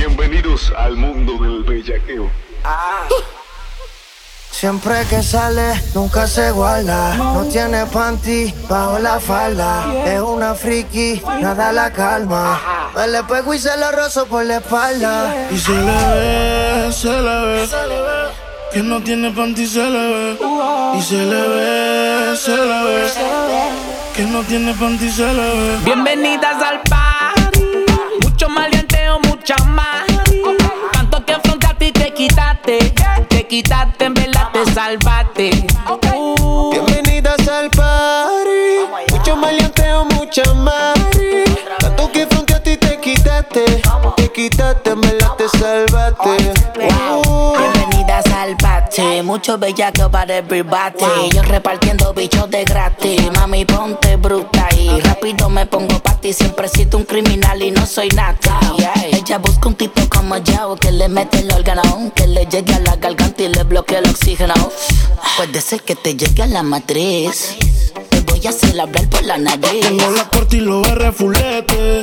Bienvenidos al mundo del bellaqueo. Siempre que sale, nunca se guarda. No tiene panty bajo la falda. Es una friki, nada la calma. Me le pego y se lo rozo por la espalda. Y se le ve, se le ve. Que no tiene panty, se le ve. Y se le ve, se le ve. Que no tiene panty, se le ve. Bienvenidas al party. Mucho maleanteo, mucha más. Tanto que afrontaste y te quitaste. Te quitaste, en verdad te salvaste. Uh. Bienvenidas al party. Mucho maleanteo, mucha más. Tanto que fronteaste y te quitaste. Te quitaste, me la te salvaste. Uh. Al party, mucho bellaco para everybody. Yo repartiendo bichos de gratis, mami ponte bruta y rápido me pongo pa' ti. Siempre he sido un criminal y no soy nada. Ella busca un tipo como yo que le mete el órgano, que le llegue a la garganta y le bloquee el oxígeno. Puede ser que te llegue a la matriz. Te voy a hacer hablar por la nariz. Tengo la corte y R fulete.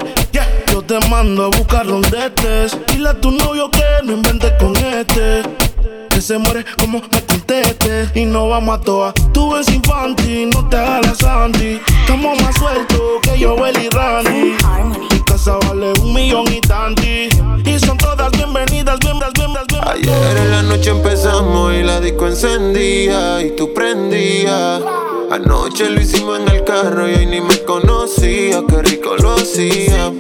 Te mando a buscar rondetes. Dile a tu novio que no inventes con este. Que se muere como me conteste. Y no vamos a toa. Tú ves infantil, no te hagas Sandy. Estamos más sueltos que yo, y Randy. Mi casa vale un millón y tanti. Y son todas bienvenidas, bienvenidas, bienvenidas, bienvenidas. Ayer en la noche empezamos y la disco encendía y tú prendías. Anoche lo hicimos en el carro y hoy ni me conocía, qué rico lo hacía.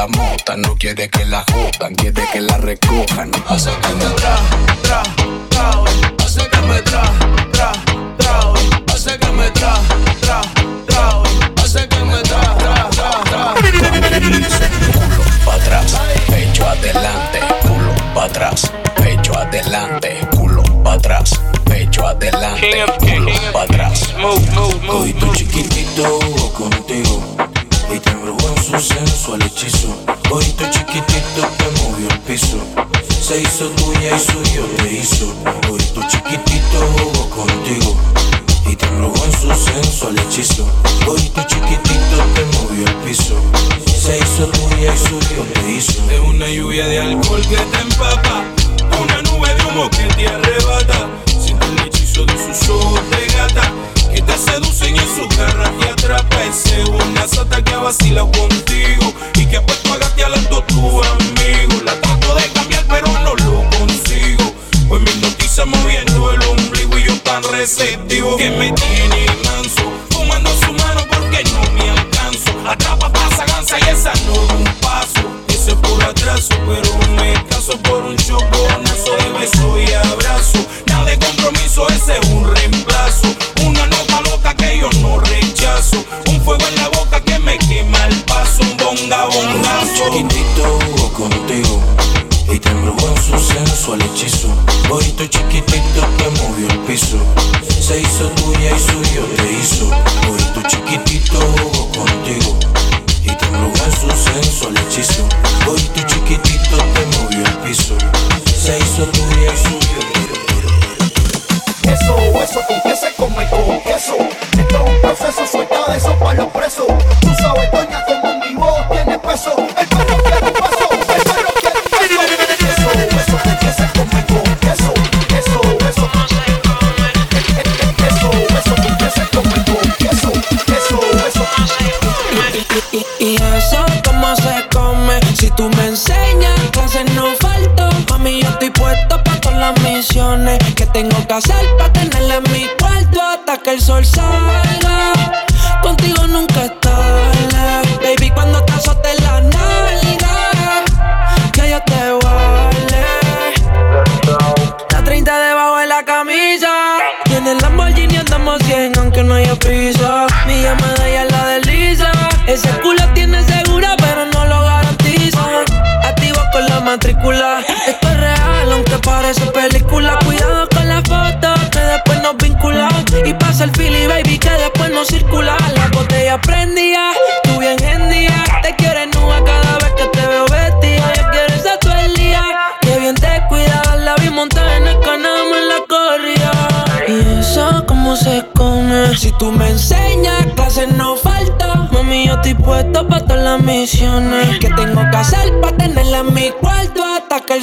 La mota, no quiere que la jodan, quiere que la recojan. Hace que y Eso, eso acontece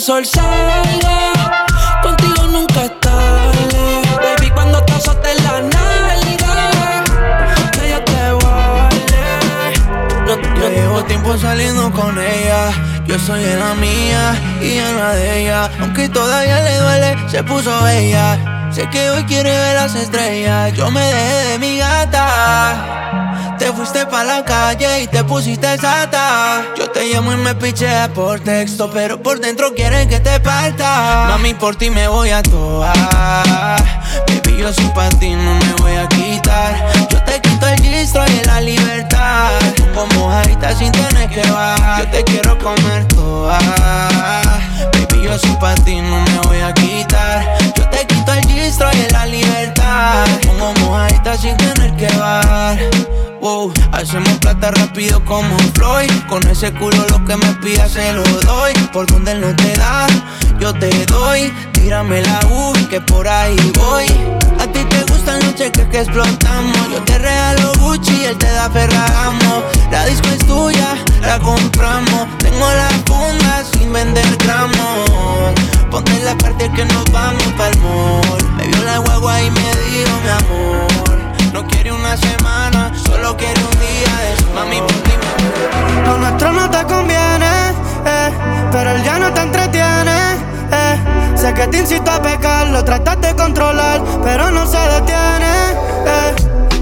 sol salga. Contigo nunca es tarde, baby, cuando te azote la nalga, yo te vale. No, Yo llevo tiempo saliendo con ella. Yo soy en la mía y en la de ella. Aunque todavía le duele, se puso bella. Sé que hoy quiere ver las estrellas. Yo me dejé de mi gata. Te fuiste pa' la calle y te pusiste sata. Llamo y me piché por texto, pero por dentro quieren que te parta. Mami, por ti me voy a toa. Baby, yo soy pa' ti, no me voy a quitar. Yo te quito el gistro y la libertad. Como mojadita sin tener que bajar. Yo te quiero comer toda. Baby, yo soy pa' ti, no me voy a quitar. Yo te quito el gistro y la libertad. Como mojadita sin tener que bajar. Hacemos plata rápido como Floyd. Con ese culo lo que me pidas se lo doy. Por donde él no te da, yo te doy. Tírame la U, que por ahí voy. A ti te gustan los cheques que explotamos. Yo te regalo Gucci él te da Ferragamo. La disco es tuya, la compramos. Tengo la funda sin vender gramos. Ponte la parte que nos vamos pa'l mall. Me vio la guagua y me dijo, mi lo tratas de controlar, pero no se detiene. Eh.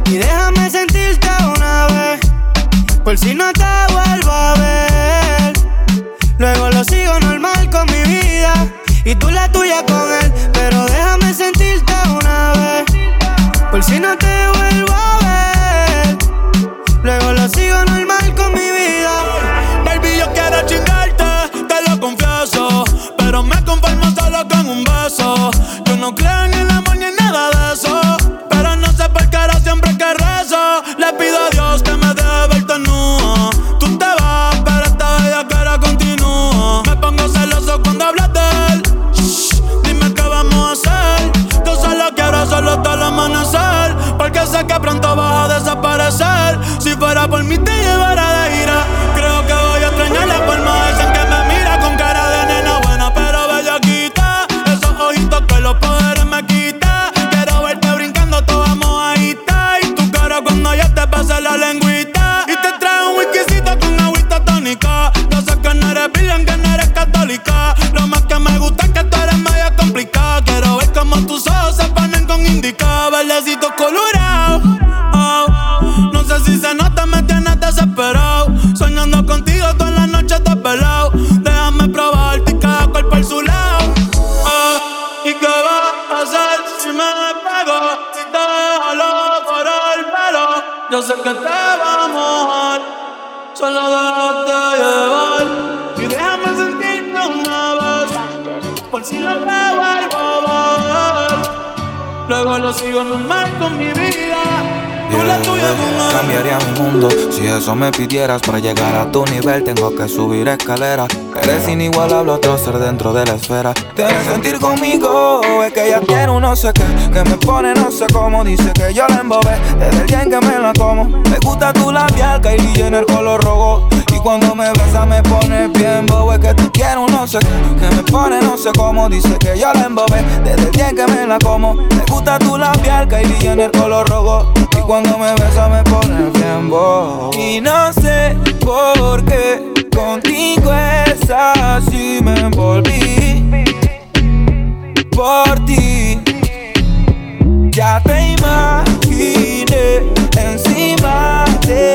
Y déjame sentirte una vez, por si no te vuelvo a ver. Luego lo sigo normal con mi vida y tú la tuya con él, Cambiaría mi mundo si eso me pidieras para llegar a tu nivel. Tengo que subir escaleras. Eres inigualable, otro ser dentro de la esfera. Debes sentir conmigo, es que ella tiene un no sé qué. Que me pone no sé cómo. Dice que yo la embobé desde el día en que me la como. Me gusta tu labial, Kylie en el color rojo. Cuando me besa me pone bien bobo. Es que tú quieres un no sé qué Que me pone no sé cómo. Dice que yo la embobé Desde el día que me la como. Me gusta tu labial Kairi en el color rojo. Y cuando me besa me pone bien bobo. Y no sé por qué Contigo es así Me envolví Por ti. Ya te imaginé Encima de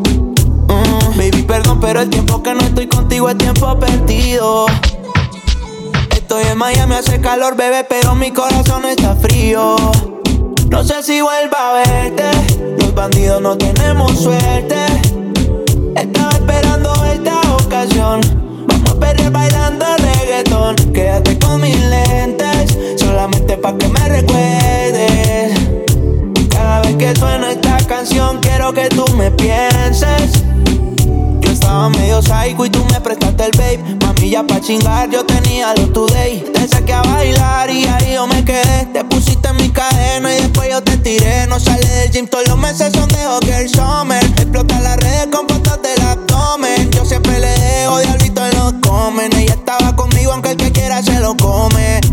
Baby, perdón, pero el tiempo que no estoy contigo es tiempo perdido. Estoy en Miami, hace calor, bebé, pero mi corazón está frío. No sé si vuelva a verte. Los bandidos no tenemos suerte. Estaba esperando esta ocasión. Vamos a perder bailando reggaetón. Quédate con mis lentes, solamente pa' que me recuerdes. Cada vez que suena esta canción, quiero que tú me pienses estaba medio psycho y tú me prestaste el babe. Mami, ya pa' chingar yo tenía los today. Te saqué a bailar y ahí yo me quedé. Te pusiste en mi cadena y después yo te tiré. No sale del gym, todos los meses son de Hockey Summer. Explota las redes con fotos del abdomen. Yo siempre le dejo diablito en los comen. Ella estaba conmigo aunque el que quiera se lo come.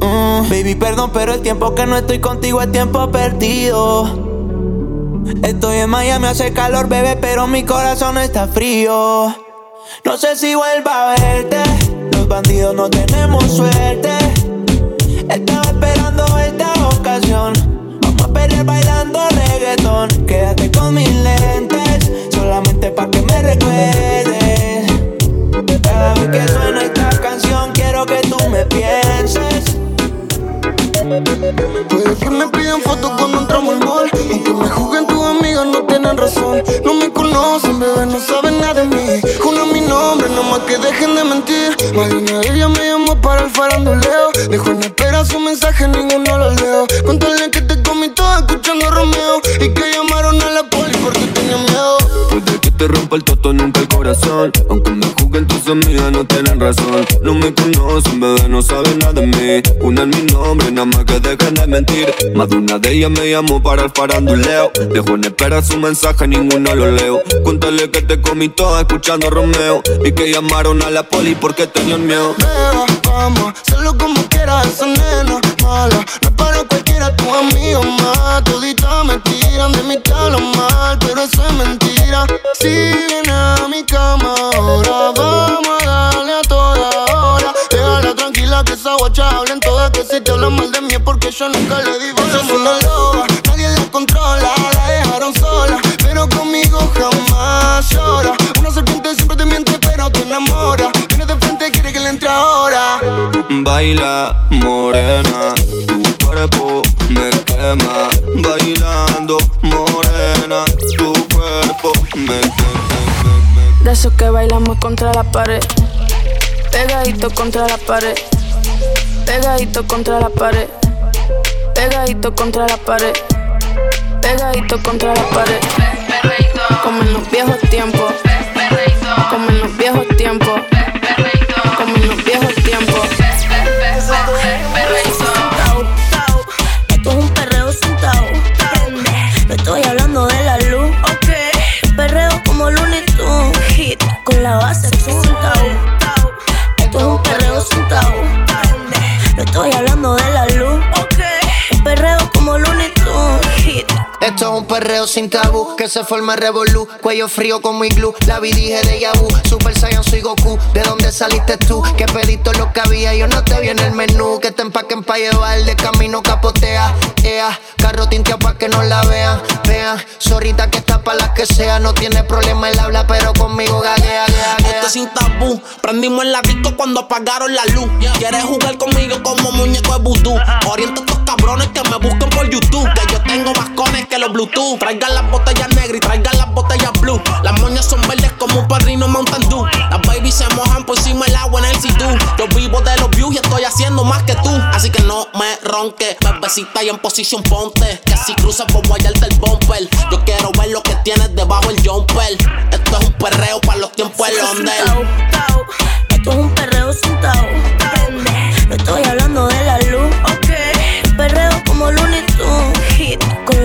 Mm, baby, perdón, pero el tiempo que no estoy contigo es tiempo perdido. Estoy en Miami, hace calor, bebé, pero mi corazón está frío. No sé si vuelva a verte. Los bandidos no tenemos suerte. Estaba esperando esta ocasión. Vamos a pelear bailando reggaetón. Quédate con mis lentes, solamente pa' que me recuerdes. Cada vez que suena esta canción, quiero que tú me pienses. Puede que me pidan fotos cuando entramos al mall. Aunque me juzguen tus amigas, no tienen razón. No me conocen, bebé, no saben nada de mí. Juna mi nombre, nomás que dejen de mentir. Marina, ella me llamó para el faranduleo. Dejó en espera su mensaje, ninguno lo leo. Contale que te comí todo escuchando Romeo. Y que llamaron a la poli porque tenía miedo. Puede que te rompa el toto, nunca el corazón. Aunque me amigas, no tienen razón. No me conocen, bebé, no saben nada de mí. Una en mi nombre, nada más que dejen de mentir. Más de una de ellas me llamó para el faranduleo. Dejo en espera su mensaje, ninguno lo leo. Cuéntale que te comí toda escuchando a Romeo. Y que llamaron a la poli porque tenían miedo. Beba, vamos, hazlo como quieras, esa nena mala. No para cualquiera, tu amigo más. Todita me tiran de mi calo mal, pero eso es mentira. Si viene a mi cama ahora, vamos a darle a toda hora. Déjala tranquila que esa guacha hablen todas que si te hablan mal de mí es porque yo nunca le di besos. Es una loba, nadie la controla, la dejaron sola, Baila, morena, tu cuerpo me quema. Bailando, morena, tu cuerpo me quema. De esos que bailamos contra la pared, pegadito contra la pared Pegadito contra la pared. Pegadito contra la pared. Pegadito contra la pared. Como en los viejos tiempos. Como en los viejos tiempos. Con la base un perreo sin tabú, que se forma revolú. Cuello frío como iglú, la vi dije de Yabu. Super Saiyan soy Goku, ¿de dónde saliste tú? Que pediste lo que había, yo no te vi en el menú. Que te empaquen pa' llevar, de camino capotea. Ea, carro tinteado pa' que no la vean. Vean, zorrita que está pa' las que sea. No tiene problema el habla, pero conmigo gaguea, gaguea. Esto sin tabú, prendimos el disco cuando apagaron la luz. Quieres jugar conmigo como muñeco de vudú. Orienta a estos cabrones que me busquen por YouTube. Que yo tengo más cones que los Bluetooth. Traigan las botellas negras y traigan las botellas blue. Las moñas son verdes como un padrino Mountain Dew. Las babies se mojan por encima el agua en el situ. Yo vivo de los views y estoy haciendo más que tú. Así que no me ronque, bebecita y en posición ponte. Que si cruzas por guayarte el bumper. Yo quiero ver lo que tienes debajo el jumper. Esto es un perreo para los tiempos del Londres. Esto es un perreo sentado. No estoy hablando de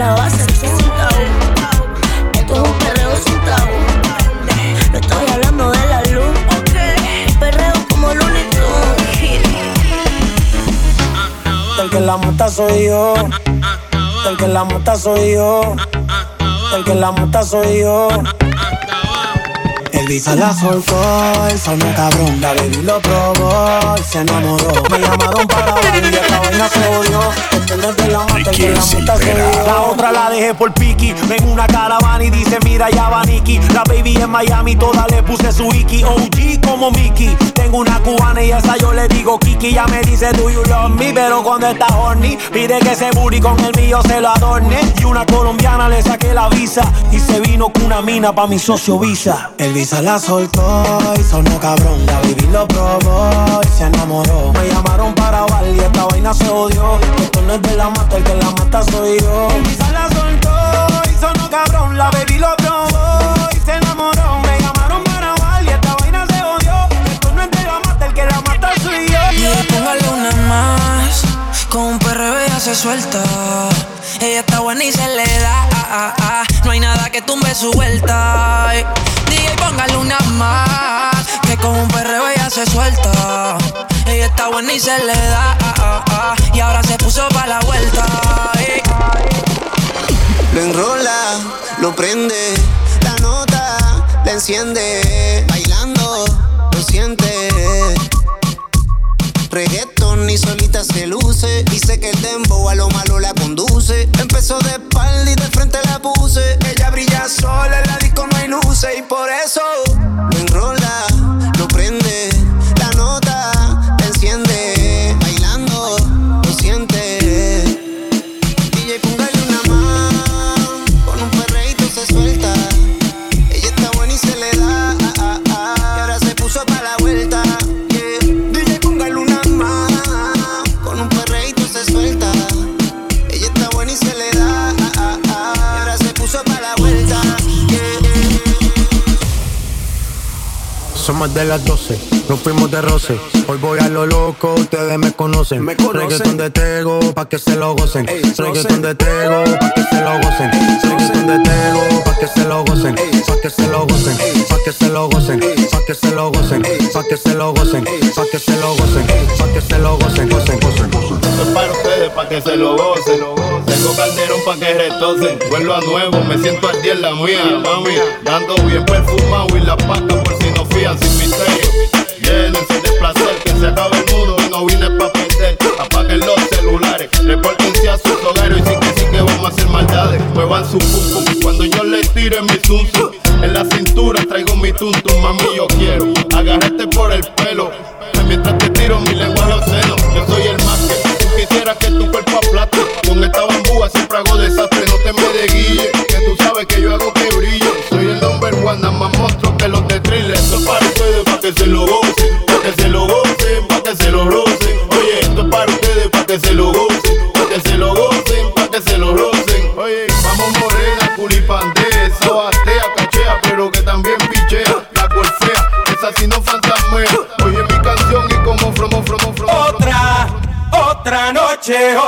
la base sentado. Esto es un perreo sentado. No estoy hablando de la luz. Ok. Perreo como Looney Tunes. El que la monta soy yo. El que la monta soy yo. El que la monta soy yo. El visa la soltó, el sonó cabrón, la baby lo probó y se enamoró. Me llamaron para bailar y esta vaina se odió. Este no la mata, la yo. La otra la dejé por Piki, ven una caravana y dice mira ya va Nicky. La baby en Miami, toda le puse su Iki. OG como Mickey, tengo una cubana y esa yo le digo Kiki. Ya me dice do you love me, pero cuando está horny pide que ese booty con el mío se lo adorne. Y una colombiana le saqué la visa y se vino con una mina pa' mi socio Visa. El Visa la soltó y sonó cabrón. La baby lo probó y se enamoró. Me llamaron para bailar y esta vaina se odió. Esto no es de la mata, el que la mata soy yo. El Visa la soltó y sonó cabrón. La baby lo probó y se enamoró. Me llamaron para bailar y esta vaina se odió. Esto no es de la mata, el que la mata soy yo. Y póngale una más. Con un perreo ella se suelta. Ella está buena y se le da. ah, ah, ah. No hay nada que tumbe su vuelta. Ay. DJ, póngale una más. Que con un perreo ella se suelta. Ella está buena y se le da. ah, ah, ah. Y ahora se puso para la vuelta. Lo enrola, lo prende, la nota la enciende, bailando lo siente. Reggaeton ni solita se luce, dice que el dembow a lo malo la conduce. Empezó de espalda y de frente la puse. Ella brilla sola, en la disco no hay luces y por eso lo enrola, Somos de las 12, nos fuimos de roce. Hoy voy a lo loco, ustedes me conocen. Me Reggaeton de Tego, pa' que se lo gocen. Reggaeton de Tego, pa' que se lo gocen. Reggaeton de Tego, pa' que se lo gocen. Pa' que se lo gocen, pa' que se lo gocen. Pa' que se lo gocen, pa' que se lo gocen. Pa' que se lo gocen, pa' que se lo gocen. Gocen, gocen, gocen. Esto es para ustedes, para que se lo gocen. Tengo calderón para que retocen. Vuelvo a nuevo, me siento al día en la mía, mami. Dando bien perfumado y la pata por fían sin misterio. Llénense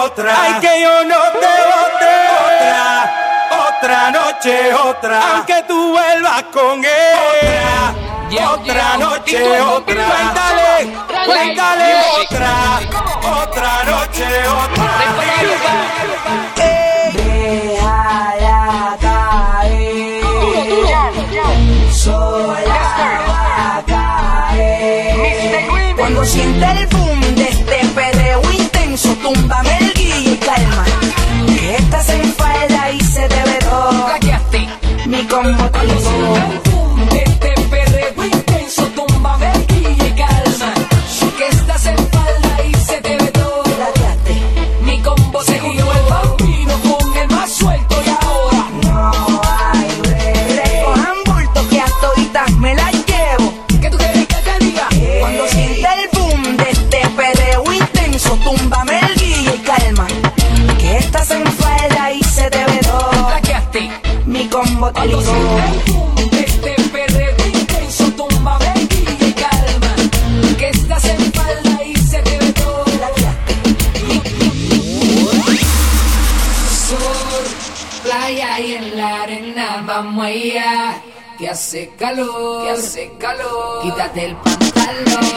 otra. Ay, que yo no te voté. Otra, otra noche, otra. Aunque tú vuelvas con él. Otra, otra noche, otra. Cuéntale, cuéntale otra. Otra noche, otra. Hey. Déjala caer. Sola. Cuando siente el boom de este intenso, túmbame Mi calor, que hace calor. Quítate el pantalón.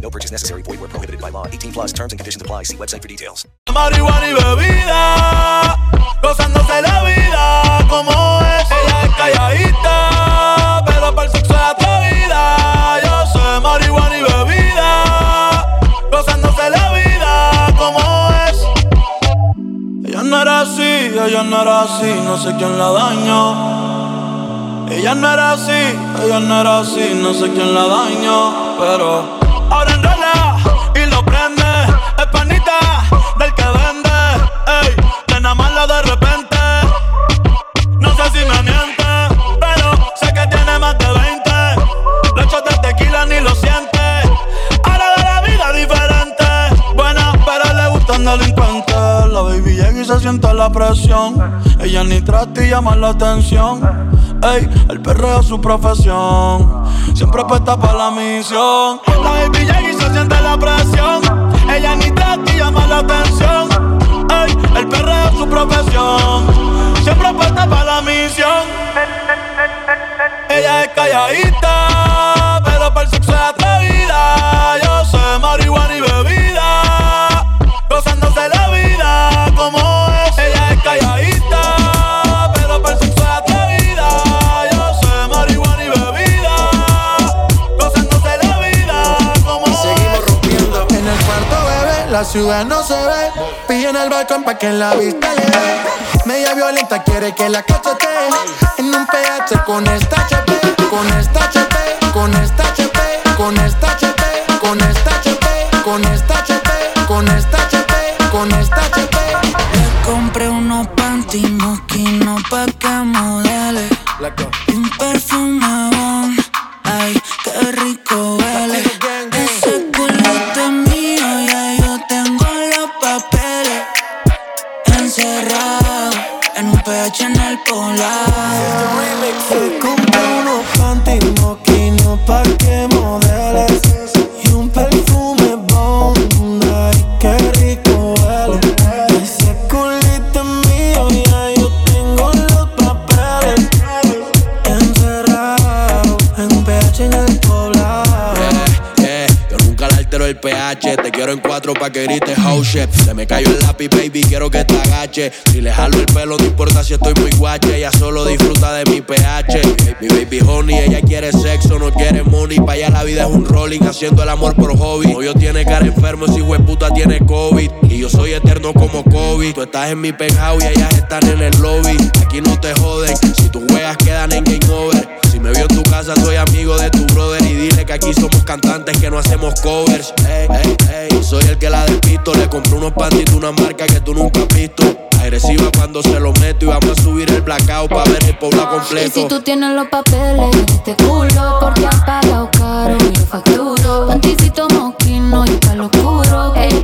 No purchase necessary. Void where prohibited by law. 18 plus terms and conditions apply. See website for details. Marihuana y bebida, gozándose la vida como es. Ella es calladita, pero para el sexo es atrevida. Yo sé marihuana y bebida, gozándose la vida como es. Ella no era así, ella no era así, no sé quién la dañó. Ella no era así, ella no era así, no sé quién la dañó, pero ahora enrola y lo prende. Es panita del que vende, ey, nena mala de repente. No sé si me y se siente la presión. Ella ni trata y llama la atención. Ey, el perreo es su profesión. Siempre puesta para la misión. La baby llega y se siente la presión. Ella ni trata llama la atención. Ey, el perreo es su profesión. Siempre puesta para la misión. Ella es calladita, La ciudad no se ve. Pilla en el balcón pa' que la vista le dé. Media violenta quiere que la cachete. En un PH con esta HP, con esta HP, con esta HP, con esta HP, con esta HP, con esta HP, con esta HP, con esta HP. Le compré unos panty moquinos pa' que modele Y un perfume bon, pa' que grites shit. Se me cayó el lápiz, baby, quiero que te agache. Si le jalo el pelo, no importa si estoy muy guache. Ella solo disfruta de mi pH. Mi baby honey, ella quiere sexo, no quiere money. Pa' allá la vida es un rolling, haciendo el amor por hobby. yo tiene cara enfermo, si puta tiene COVID. Y yo soy eterno como COVID. Tú estás en mi penthouse y ellas están en el lobby. Aquí no te joden, si tus juegas quedan en game over. Me vio en tu casa, soy amigo de tu brother. Y dile que aquí somos cantantes que no hacemos covers. Ey, ey, ey. Soy el que la despisto. Le compré unos pantitos, una marca que tú nunca has visto. Agresiva cuando se lo meto y vamos a subir el blackout para ver el pueblo completo. Y si tú tienes los papeles de este culo, porque han pagado caro y yo facturo. Panticito moquino y palo oscuro. Ey,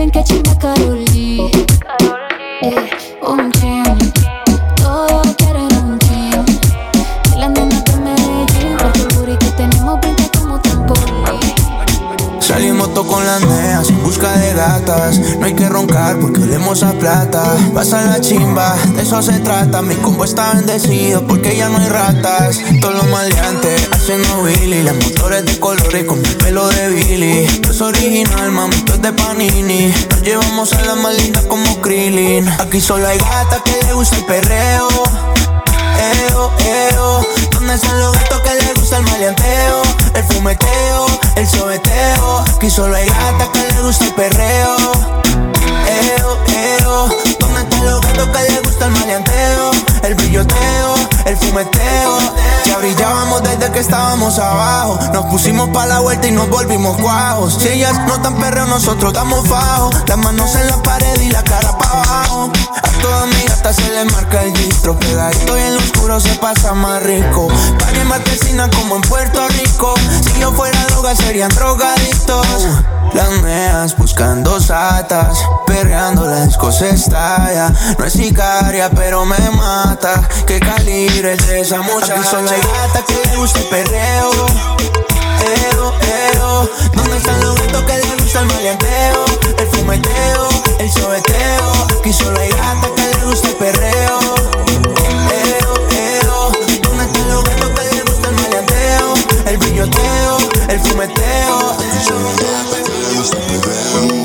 dicen que Con las neas busca de gatas. No hay que roncar porque olemos a plata. Pasa la chimba, de eso se trata. Mi combo está bendecido porque ya no hay ratas. Todos los maleantes haciendo Billy. Las motores de colores con el pelo de Billy. No es original, mami, esto es de Panini. Nos llevamos a la linda como Krillin. Aquí solo hay gatas que le gusta el perreo. Eo, eo, ¿dónde están los gatos que les gusta el maleanteo? El fumeteo, el sobeteo. Aquí solo hay gatas que les gusta el perreo. Eo, eo, ¿dónde están los gatos que les gusta el maleanteo? El brilloteo, el fumeteo. Ya brillábamos desde que estábamos abajo. Nos pusimos pa' la vuelta y nos volvimos cuajos. Si ellas no están perreo, nosotros estamos bajos. Las manos en la pared y la cara pa' abajo. A todas mis gatas se les marca el distro. Pegadito y en lo oscuro se pasa más rico. Party en Marquesina como en Puerto Rico. Si yo fuera droga, serían drogadictos. Las neas buscando satas, perreando la disco se estalla. No es sicaria, pero me mata. Que calibre es de esa muchacha. Aquí solo hay gata que le gusta el perreo. Eo, eo. ¿Dónde están los gatos que le gusta el maleanteo? El fumeteo, el sobeteo. Aquí solo hay gata que le gusta el perreo. Eo, eo. ¿Dónde están los gatos que le gusta el maleanteo? El brilloteo, el fumeteo. Instagram.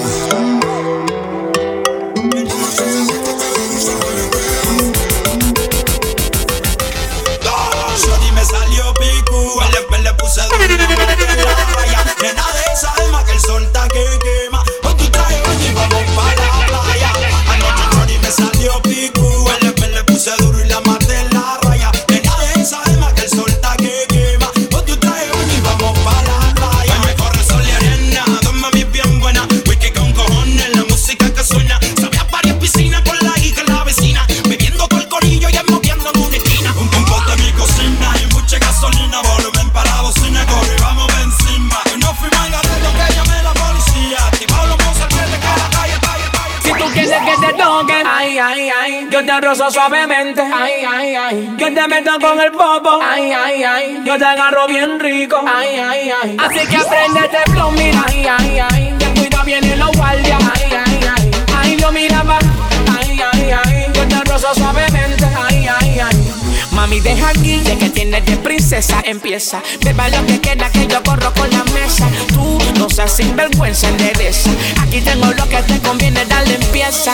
Rozo suavemente, ay, ay, ay, yo te meto con el popo, ay, ay, ay, yo te agarro bien rico, ay, ay, ay. Así que aprende este flow, mira, ay, ay, ay, te cuida bien en los guardias, ay, ay, Mami, deja aquí, de que tienes de princesa, empieza. Beba lo que queda, que yo corro con la mesa. Tú no seas sinvergüenza, endereza. Aquí tengo lo que te conviene, dale empieza.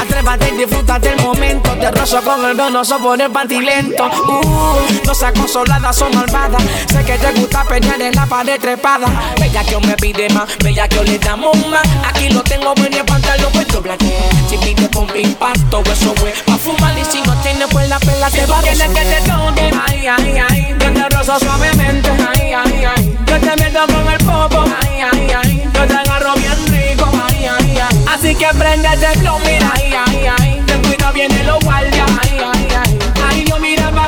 Atrévate y disfruta del momento. Te rozo con el donoso por el pantilento. Uh, no seas consolada, son malvadas. Sé que te gusta pelear en la pared trepada. Bella que me pide más, bella que le damos más. Aquí lo tengo y el pantalón puesto blaque. Si pide con impacto, eso fue pa' fumar. Y si no tienes, pues la pela te va a que te toque, ay, ay, ay. Yo te rozo suavemente, ay, ay, ay. Yo te meto con el popo, ay, ay, ay. Yo te agarro bien rico, ay, ay, ay. Así que prende el flow, mira, ay, ay, ay. Te cuida bien en los guardias, ay, ay, ay. Ay, yo miraba,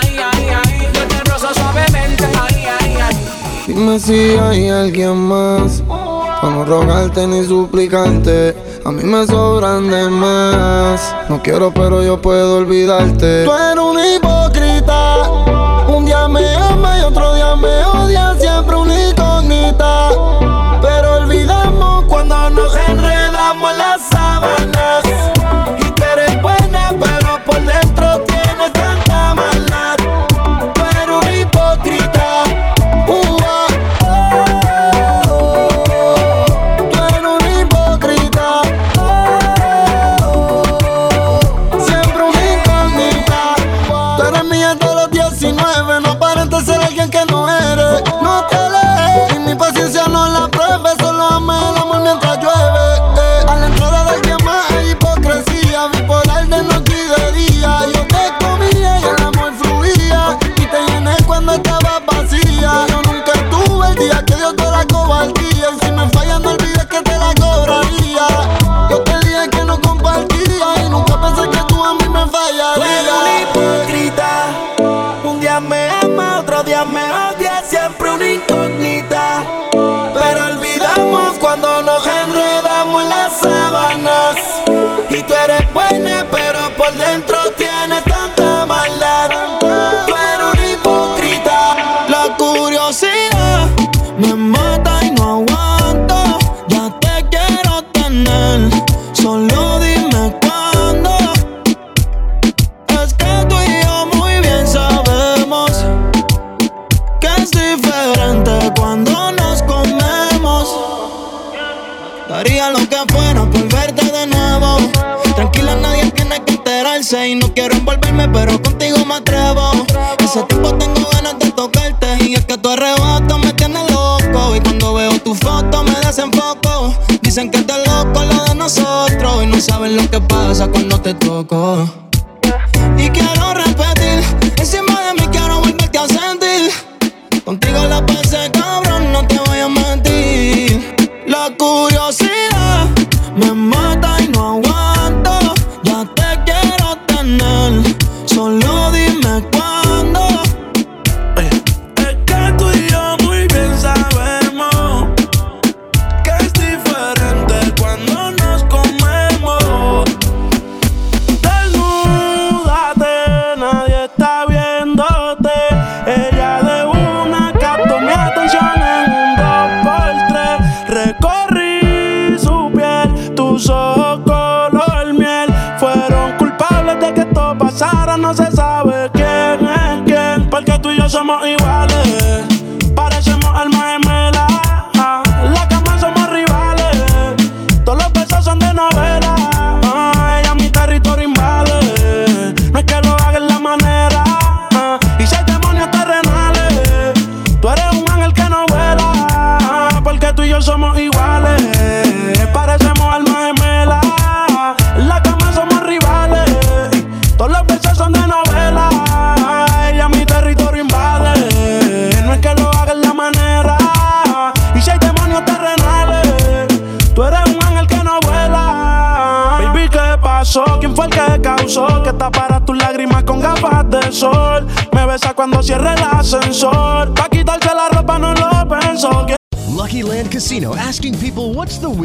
ay, ay, ay. Yo te rozo suavemente, ay, ay, ay. Dime si hay alguien más. Para no rogarte ni suplicarte. A mí me sobran de más. No quiero, pero yo puedo olvidarte. Tú un hipócrita.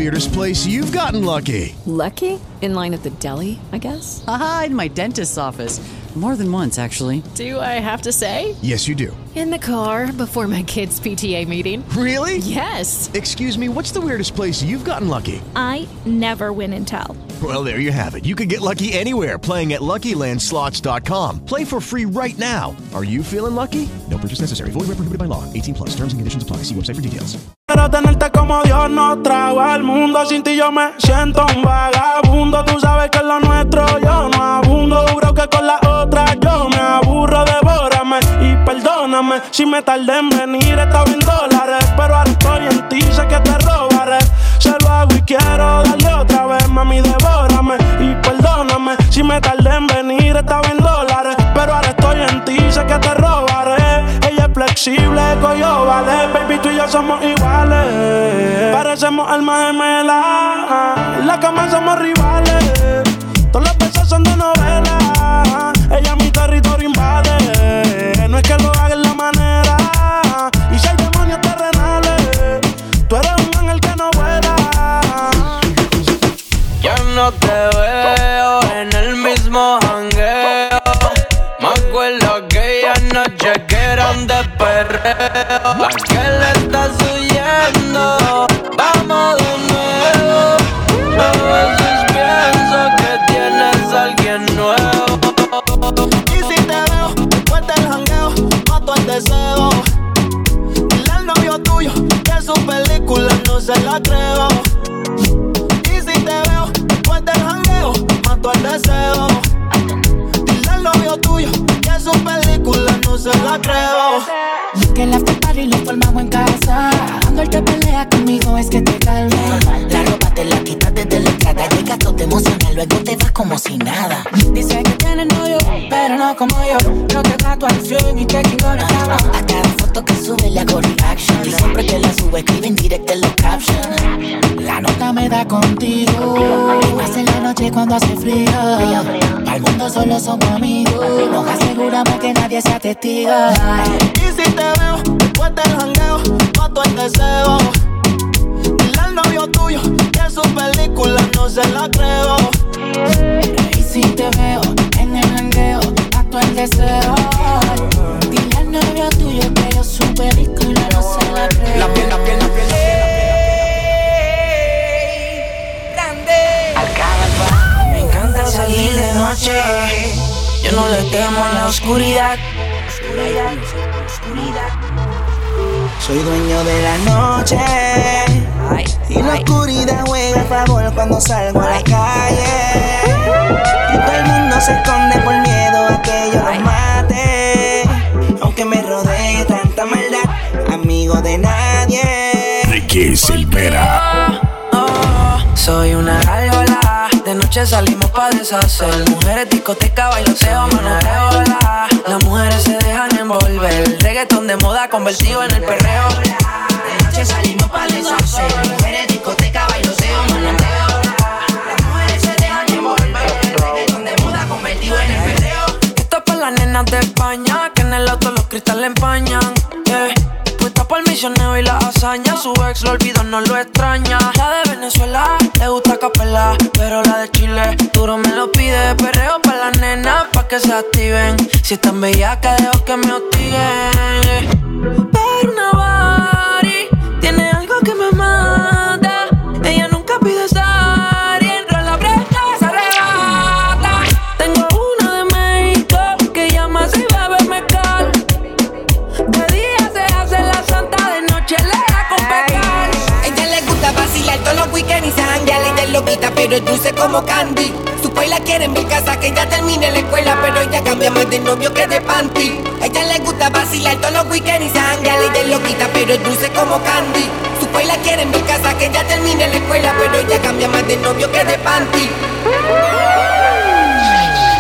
Weirdest place you've gotten lucky? Lucky? In line at the deli, I guess? Aha, in my dentist's office. More than once, actually. Do I have to say? Yes, you do. In the car before my kids' PTA meeting. Really? Yes. Excuse me, what's the weirdest place you've gotten lucky? I never win and tell. Well, there you have it. You can get lucky anywhere playing at LuckyLandSlots.com. Play for free right now. Are you feeling lucky? No purchase necessary. Void where prohibited by law. 18 plus. Terms and conditions apply. See website for details. Quiero tenerte como Dios nos trajo al mundo. Sin ti yo me siento un vagabundo. Tú sabes que es lo nuestro yo no abundo. Juro que con la otra yo me aburro. Devórame y perdóname si me tardé en venir. Estaba en dólares, pero ahora estoy en ti. Sé que te robaré. Se lo hago y quiero darle otra vez. Mami, devórame y perdóname si me tardé en venir. Estaba en dólares, pero ahora estoy en ti. Sé que te robaré. Ella es flexible, coyo vale. Baby, tú y yo somos iguales. Parecemos almas gemelas. En la cama somos rivales. Cuando el que pelea conmigo es que te calma. La ropa te la quitas desde la entrada. Llegas todo emocional, luego te vas como si nada. Dice que tiene novio, pero no como yo. No te trato al fin y te la cama. A cada foto que sube le hago reaction. Y siempre que la sube escribe en directo en los captions. La nota me da contigo. Y más en la noche cuando hace frío. El mundo solo somos amigos. Nos aseguramos que nadie sea testigo. Y si te veo después del mato el deseo. Dile al novio tuyo que su película no se la creo. Y si te veo en el jangueo, mato el deseo. Dile al novio tuyo que yo su película no se la creo. La la piel, la Me encanta salir de noche. Yo no le temo a la oscuridad. Soy dueño de la noche. Y la oscuridad juega a favor cuando salgo a la calle. Y todo el mundo se esconde por miedo a que yo los mate. Aunque me rodee tanta maldad, amigo de nadie. Ricky Silvera. Soy una de noche salimos pa' deshacer. Mujeres, discoteca, bailoteo, manoteo, Las mujeres se dejan envolver. Reggaeton de moda convertido en el perreo. De noche salimos pa' deshacer. Mujeres, discoteca, bailoteo, manoteo, Las mujeres se dejan envolver. Reggaeton de moda convertido en el perreo. Esto es para las nenas de España Que en el auto los cristales empañan. Y la hazaña. Su ex lo olvidó, no lo extraña. La de Venezuela le gusta capela Pero la de Chile duro me lo pide. Perreo para las nenas pa' que se activen. Si están bellacas dejo que me hostiguen. Pero una body Tiene algo que me mata. Ella nunca pide pero es dulce como candy. Su país la quiere en mi casa, que ya termine la escuela, pero ella cambia más de novio que de panty. Ella le gusta vacilar todos los weekends y se janguea y de loquita, pero es dulce como candy. Su país la quiere en mi casa, que ya termine la escuela, pero ella cambia más de novio que de panty.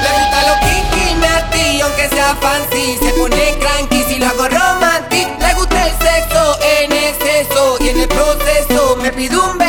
Le gusta lo kinky, nasty, aunque sea fancy Se pone cranky si lo hago romantic Le gusta el sexo en exceso Y en el proceso me pide un beso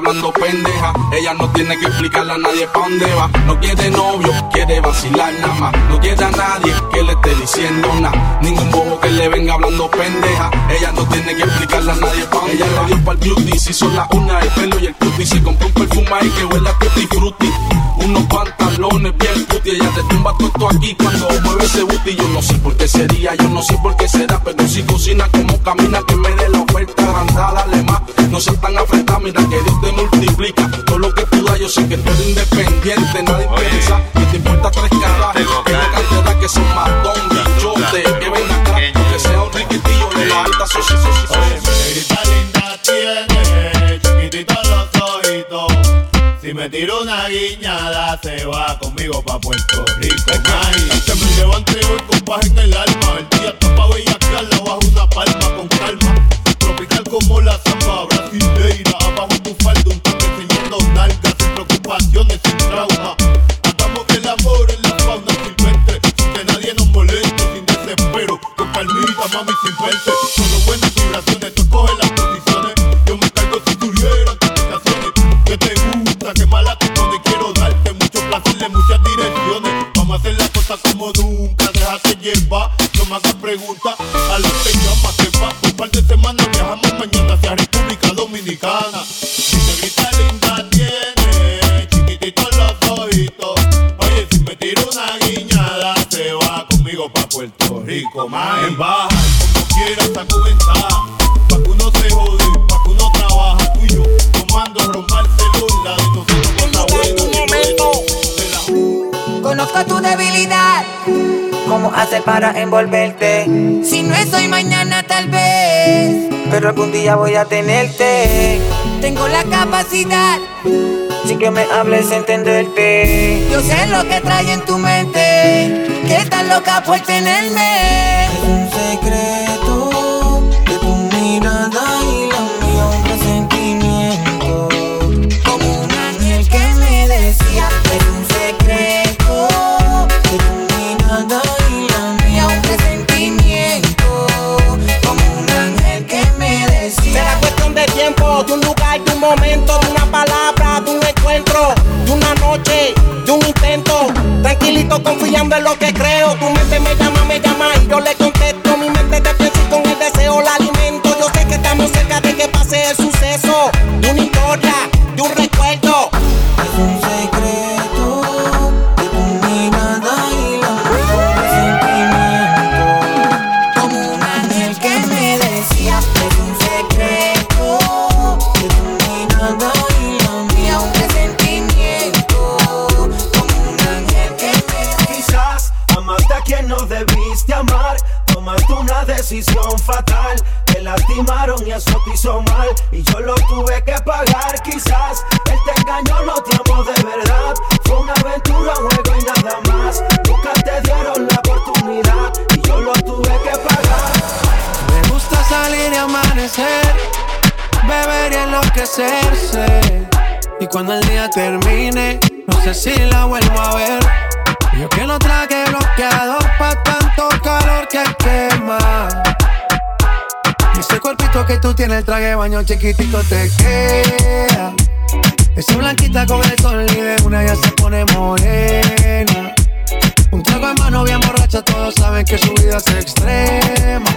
hablando pendeja. Ella no tiene que explicarle a nadie pa' dónde va. No quiere novio, quiere vacilar nada más. No quiere a nadie que le esté diciendo nada. Ningún bobo que le venga hablando pendeja. Ella no tiene que explicarle a nadie pa' dónde Ella le dio pa'l beauty, si son la una, el pelo y el cutie. Se compró un perfume ahí que huele a tutti frutti. Unos pantalones bien puti. Ella te tumba todo aquí cuando mueve ese booty. Yo no sé por qué sería, yo no sé por qué será. Pero si cocina como camina, que me dé la oferta agrandada, dale más. No seas tan mira que Dios te multiplica. Todo lo que tú das, yo sé que tú eres independiente. Nadie piensa que te importa tres carajes. Que no cantidad que son matón, bichote. Que venga acá, que sea un riquitillo de la alta sociedad. Si me tiro una guiñada, se va conmigo pa' Puerto Rico. Se me llevan trigo y compás en el alma. Si no es hoy, mañana tal vez. Pero algún día voy a tenerte. Tengo la capacidad. Sin que me hables, entenderte. Yo sé lo que trae en tu mente. Que estás loca por tenerme. Es un secreto confiando en lo que creo. Tu mente me llama, el traje de baño chiquitito te queda. Esa blanquita con el sol y de una ya se pone morena. Un trago en mano bien borracha, todos saben que su vida es extrema.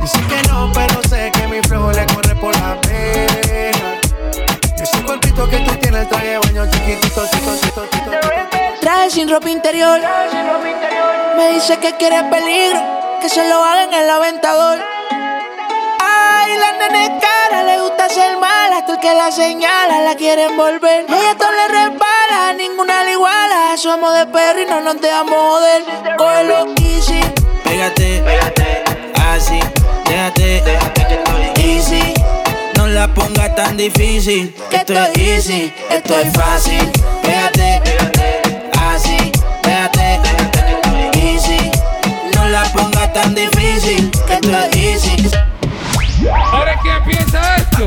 Dice que no, pero sé que mi flow le corre por la pena. Ese cuerpito que tú tienes, el traje de baño chiquitito, chiquitito, chiquitito, chiquitito. Traje sin ropa interior. Me dice que quiere peligro, que se lo haga en el aventador. Es cara, le gusta ser mala, hasta el que la señala la quiere envolver. Ella todo le repara, ninguna le iguala. Somos de perro y no nos dejamos joder. Cógelo easy, Pégate, pégate, así, déjate, easy. No la pongas tan difícil, que esto es easy, esto es fácil. Pégate, así, déjate, easy. No la pongas tan difícil, que esto es easy. Piensa esto.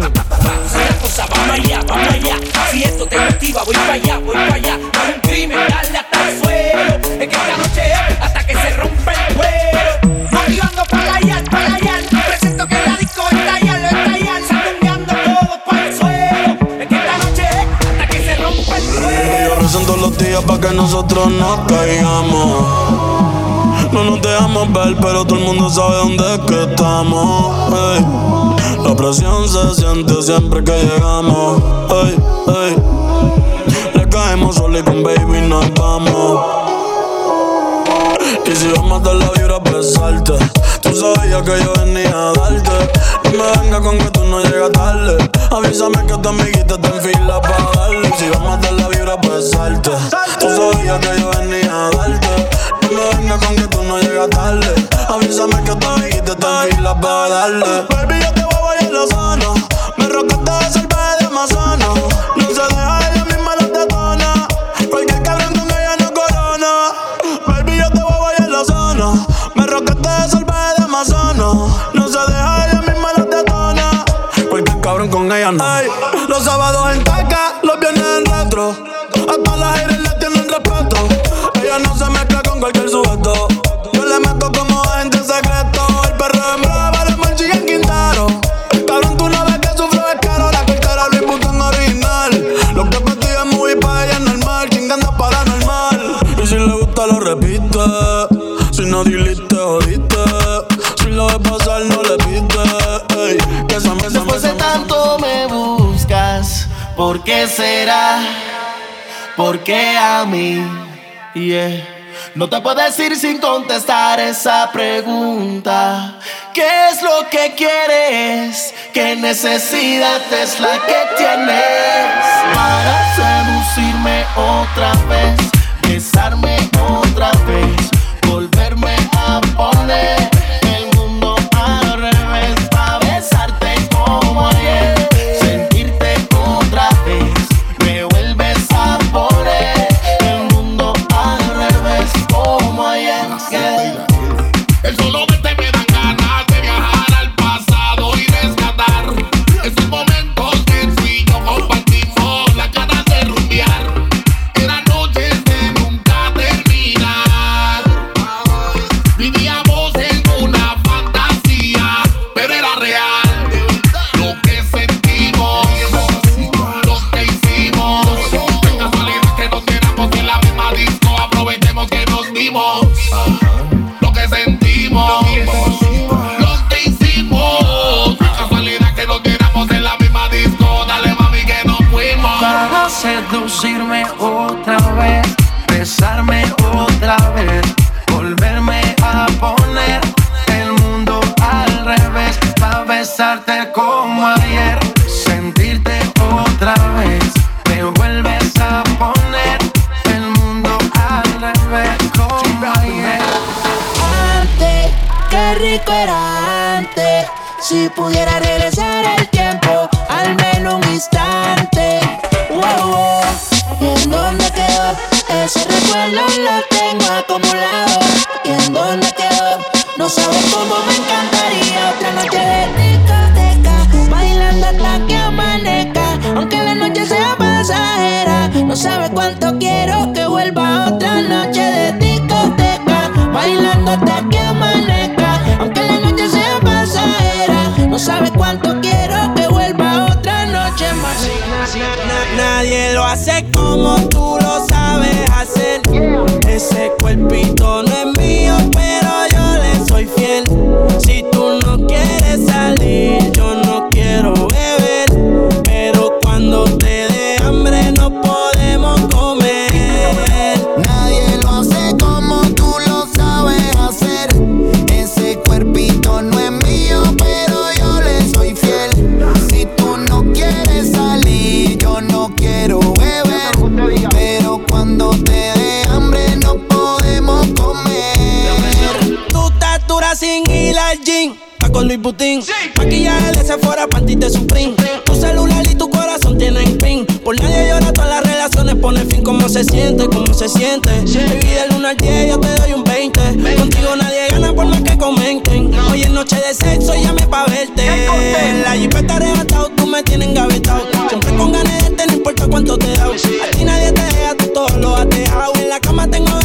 cosa, vamos allá, vamos allá. Si esto te motiva, voy para allá, voy para allá. No un crimen, dale hasta el suelo. Es que esta noche es hasta que se rompe el cuero. Motivando para allá, para allá. Presento que la disco estalla, lo estalla. Sacudiendo todo para el suelo. Es que esta noche es hasta que se rompe el cuero. Yo rezo todos los días para que nosotros no caigamos. No nos dejamos ver, pero todo el mundo sabe dónde es que estamos. La presión se siente siempre que llegamos. Le caemos solo y con baby nos vamos. Y si vamos a dar la vibra a besarte Tú sabías que yo venía a darte. No me venga con que tú no llegas tarde. Avísame que tu amiguita está en fila para darle. Y si vamos a dar la vibra a besarte Tú sabías que yo venía a darte. No me venga con que tú no llegas tarde. Avísame que tu amiguita está en fila para darle. Baby, yo te voy a bailar la zona Me rocaste de salvaje de ¿por qué será? ¿Por qué a mí? No te puedo decir sin contestar esa pregunta. ¿Qué es lo que quieres? ¿Qué necesidad es la que tienes para seducirme otra vez? Besarme otra vez, Maquillaje de Sephora, panty de Supreme. Tu celular y tu corazón tienen pin. Por nadie llora, todas las relaciones pone fin. ¿Cómo se siente? ¿Cómo se siente? Baby, del 1 al 10 yo te doy un 20. Contigo nadie gana por más que comenten. Hoy es noche de sexo, llame pa' verte. La jipeta arrebatado, tú me tienes engavetado. Siempre con ganas de este, no importa cuánto te da. A ti nadie te deja, tú todo lo has dejado. En la cama tengo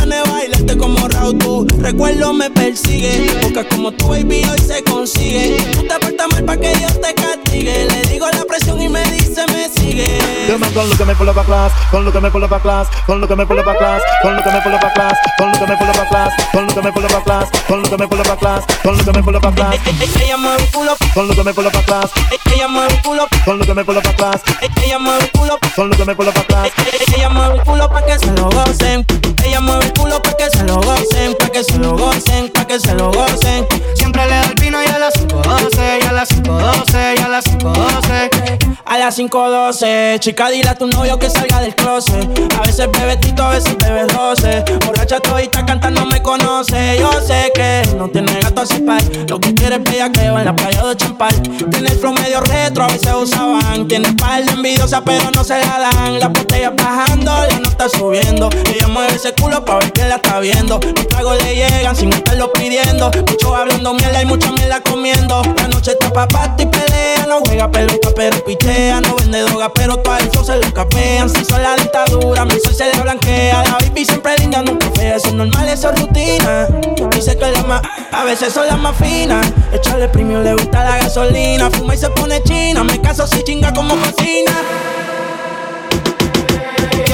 Raúl. Tu recuerdo me persigue. Porque como tu baby hoy se consigue. Tú te portas mal pa' que Dios te castigue. Le digo la presión y me dice me sigue. Yo me con lo que me pull up a class, con lo que me pull up a class, con lo que me pull up a class, con lo que me pull up a class, con lo que me pull up a class, con lo que me pull up a class, con lo que me pull up a class, con lo que me pull up a class. Ella mueve el culo, con lo que me pull up a class, ella mueve el culo, con lo que me pull up a class, ella mueve el culo, con lo que me pull up a class. Ella mueve el culo pa' que se lo gocen. Ella mueve el culo pa' que se lo gocen, pa' que se lo gocen, pa' que se lo gocen. Siempre le doy pino y a las 5.12, y a las 5.12, y a las 5.12. A las 5.12, chica, dile a tu novio que salga del closet. A veces bebe tito, a veces bebe roce. Borracha todita cantando me conoce. Yo sé que no tiene gato a par. Lo que quiere es bellaqueo en la playa de Champal. Tiene el flow medio retro, a veces usaban. Tiene espalda envidiosa, pero no se la dan. La botella bajando, la nota subiendo. Ella mueve ese culo pa' ver quién la está viendo. Los tragos le llegan sin estarlo pidiendo. Mucho hablando mierda y mucha mierda comiendo. La noche está pa' y pelea. No juega pelota, pero pichea. No vende droga, pero todo el se lo capean. Si son la dictadura, mi sol se le blanquea. La baby siempre linda, nunca fea. Eso es normal, eso es rutina. Dice que la más, a veces son las más finas. Echarle premio, le gusta la gasolina. Fuma y se pone china. Me caso si chinga como cocina.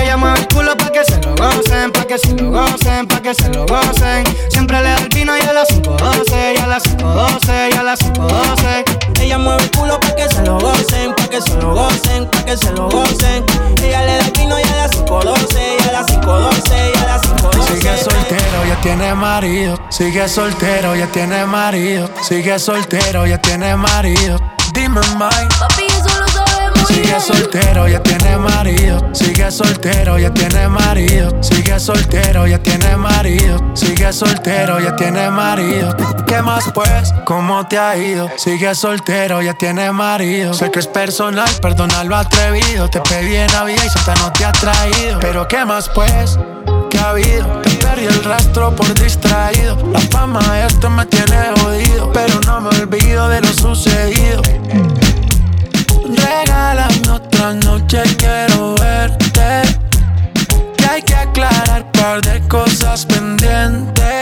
Ella mueve el culo pa' que se lo gocen, pa' que se lo gocen, pa' que se lo gocen. Siempre le da el vino y a las 5.12, y a las 5.12, y a las 5.12. Ella mueve el culo pa' que se lo gocen, pa' que se lo gocen, pa' que se lo gocen. Ella le da el vino y a las 5.12, y a las 5.12, y a las 5.12. Sigue soltero, ya tiene marido. Sigue soltero, ya tiene marido. Sigue soltero, ya tiene marido. Dime, Mike. Sigue soltero, ya tiene marido. Sigue soltero, ya tiene marido. Sigue soltero, ya tiene marido. Sigue soltero, ya tiene marido. ¿Qué más pues? ¿Cómo te ha ido? Sigue soltero, ya tiene marido. Sé que es personal, perdona lo atrevido. Te pedí en Navidad y Santa no te ha traído. Pero ¿qué más pues? ¿Qué ha habido? Te perdí el rastro por distraído. La fama esto me tiene jodido. Pero no me olvido de lo sucedido. Regálame otra noche, quiero verte. Que hay que aclarar par de cosas pendientes.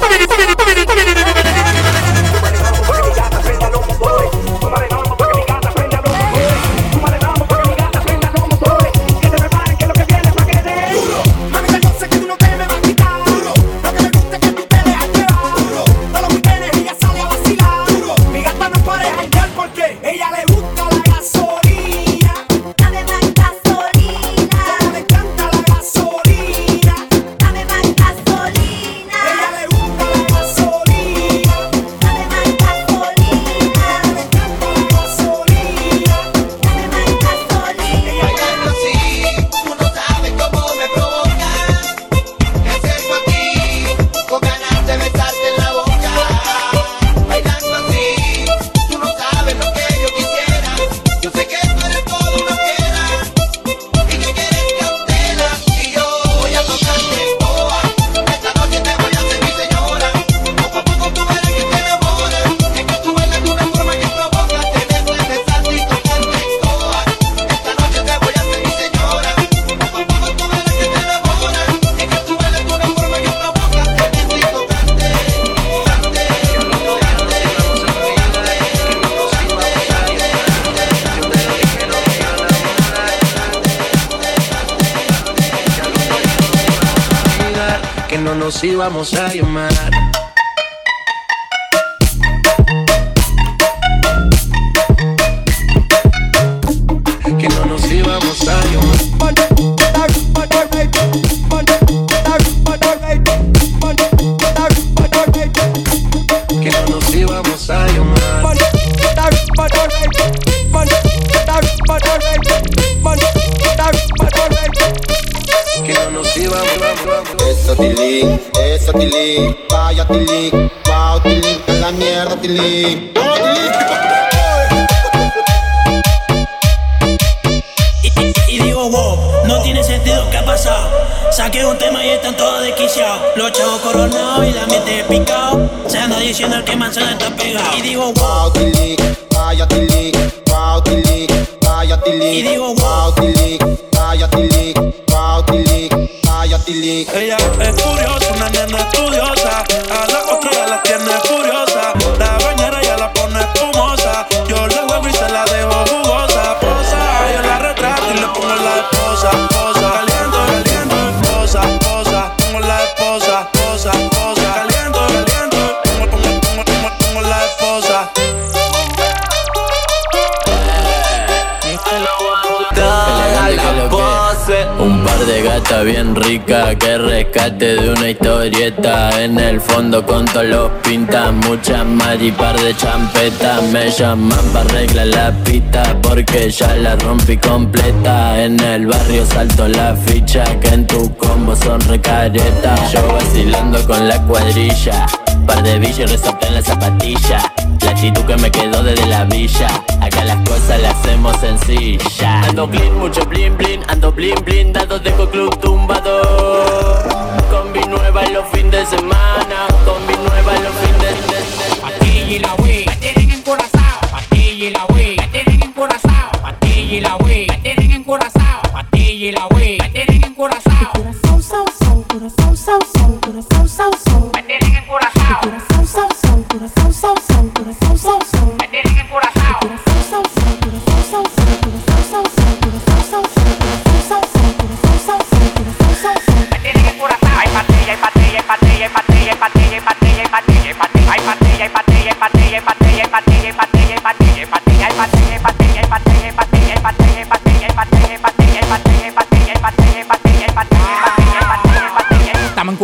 diciendo el que manzana está pegado. Y digo, wow, tilín, vaya wow vaya. Y digo, wow tilín, vaya wow vaya. Ella es curiosa, una nena estudiosa. A la otra la tiene furiosa. Bien ricas que rescate de una historieta. En el fondo con todos los pintas, muchas y par de champetas. Me llaman para arreglar la pista porque ya la rompí completa. En el barrio salto la ficha que en tu combo son recaretas. Yo vacilando con la cuadrilla, par de resalté en la zapatilla. La actitud que me quedó desde la villa. Acá las cosas las hacemos sencillas. Ando clean, mucho blin blin, ando blin blin, dados dejo club tumbado. Combi nueva en los fines de semana, combi nueva en los fines de semana. Patilla y la Wii, la tienen encorazado. Patilla y la Wii, la tienen encorazado. Patilla y la Wii, la tienen encorazado. Patilla y la Wii, la tienen encorazado. Corazón, corazón, corazón. Corazón, corazón, corazón,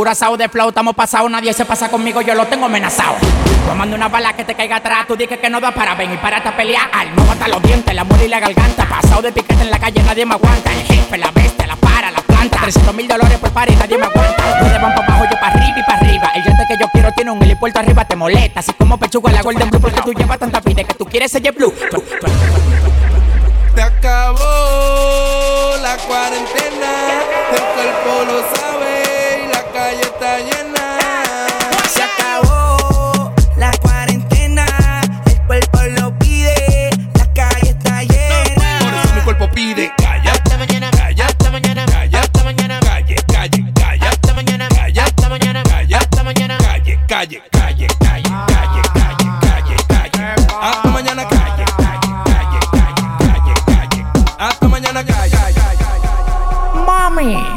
curazao de flow, estamos pasados, nadie se pasa conmigo, yo lo tengo amenazado. Tomando una bala que te caiga atrás, tú dices que no da para venir. para esta pelea. Al no hasta los dientes, la muela y la garganta. Pasado de piquete en la calle, nadie me aguanta. El jefe, la bestia, la para, la planta. 300 mil dólares por par nadie me aguanta. Ustedes van para abajo, yo para arriba y para arriba. El gente que yo quiero tiene un helipuerto arriba, te molesta. Así como pechuga la Golden Blue, porque tú llevas tanta vida que tú quieres ser Blue. Te acabó la cuarentena, el cuerpo lo está llena. Se acabó la cuarentena, el cuerpo lo pide, la calle está llena. Por eso mi cuerpo pide calla. Hasta mañana, calla. Hasta mañana, calla. Hasta mañana, calle, calle, calla. Hasta mañana, calla. Hasta mañana, calla. Hasta mañana, calle, calle, calle, calle, calle, calle, calle, calle. Hasta mañana, calle, calle, calle, calle, calle, calle. Hasta mañana, calle. Mami.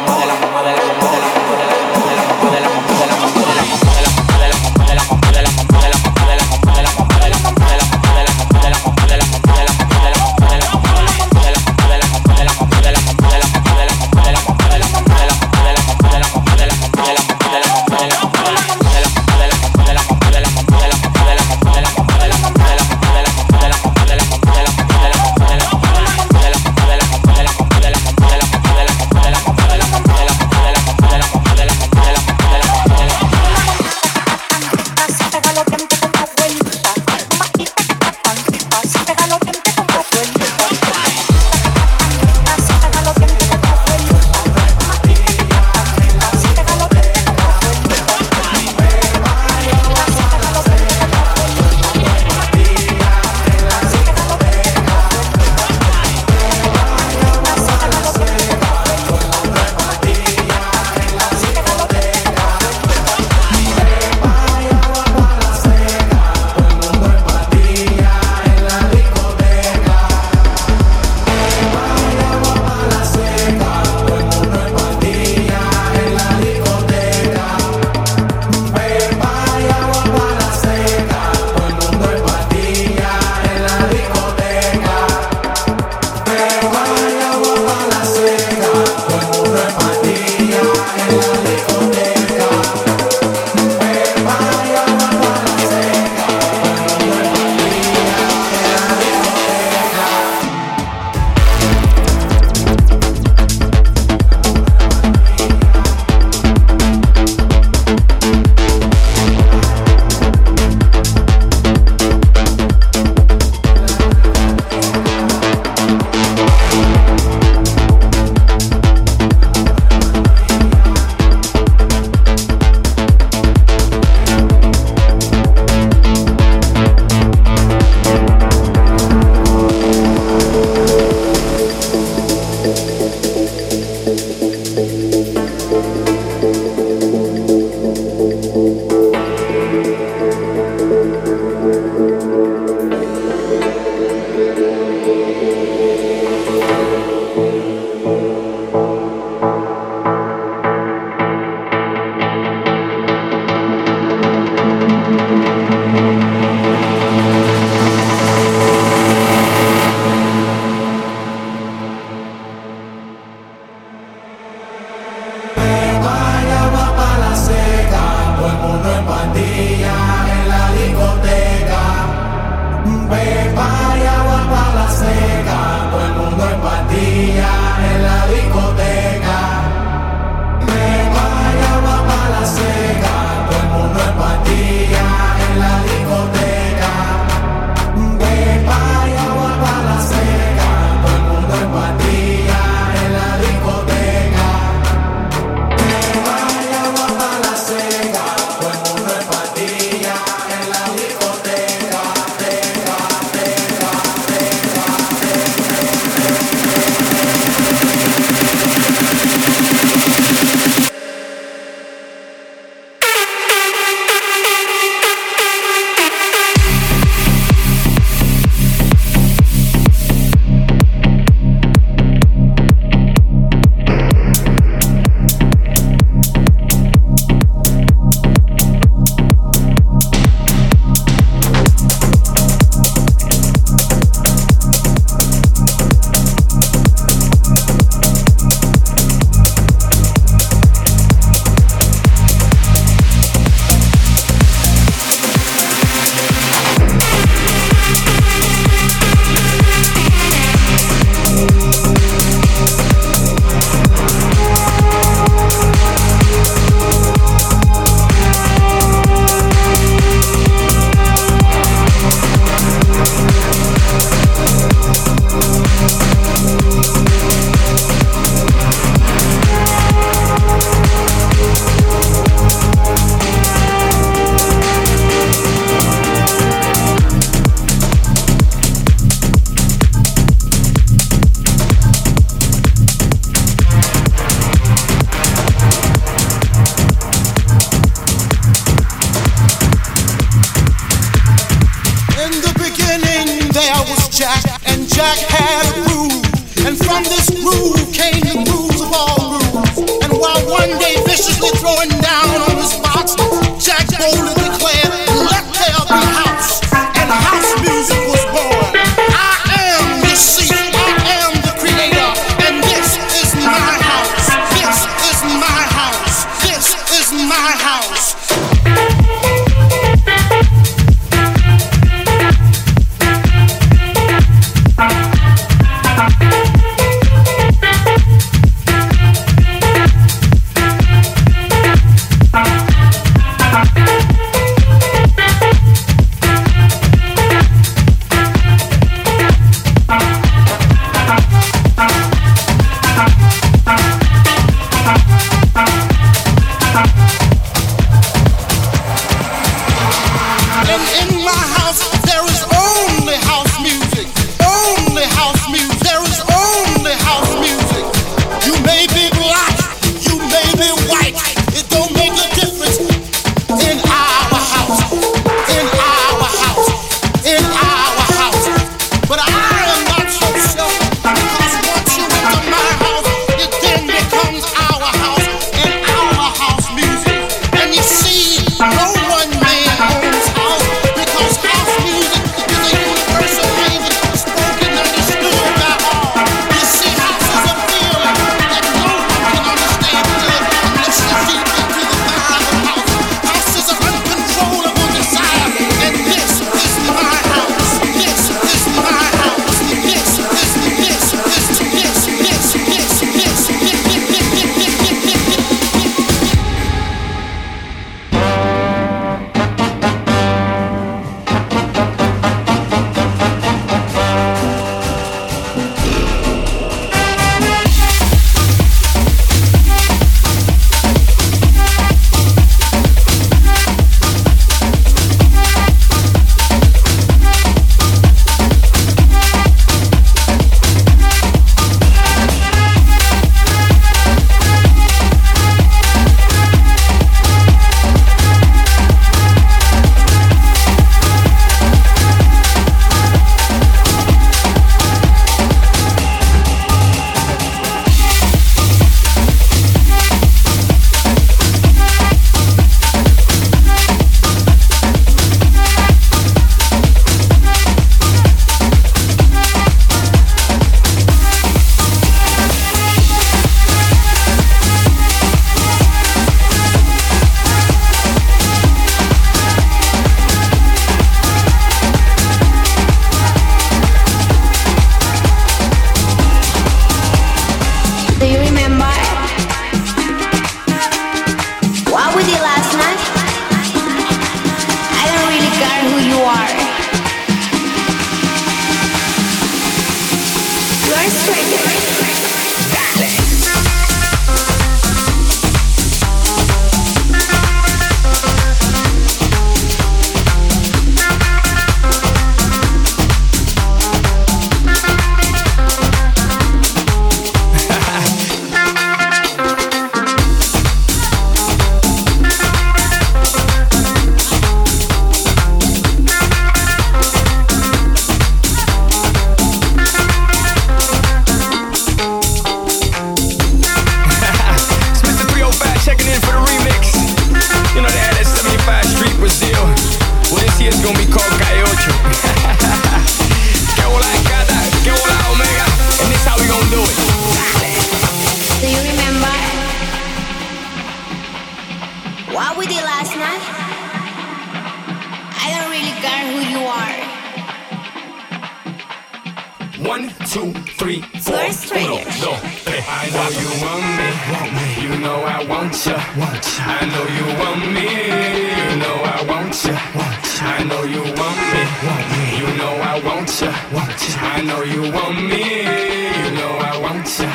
I know you want me. You know I want ya.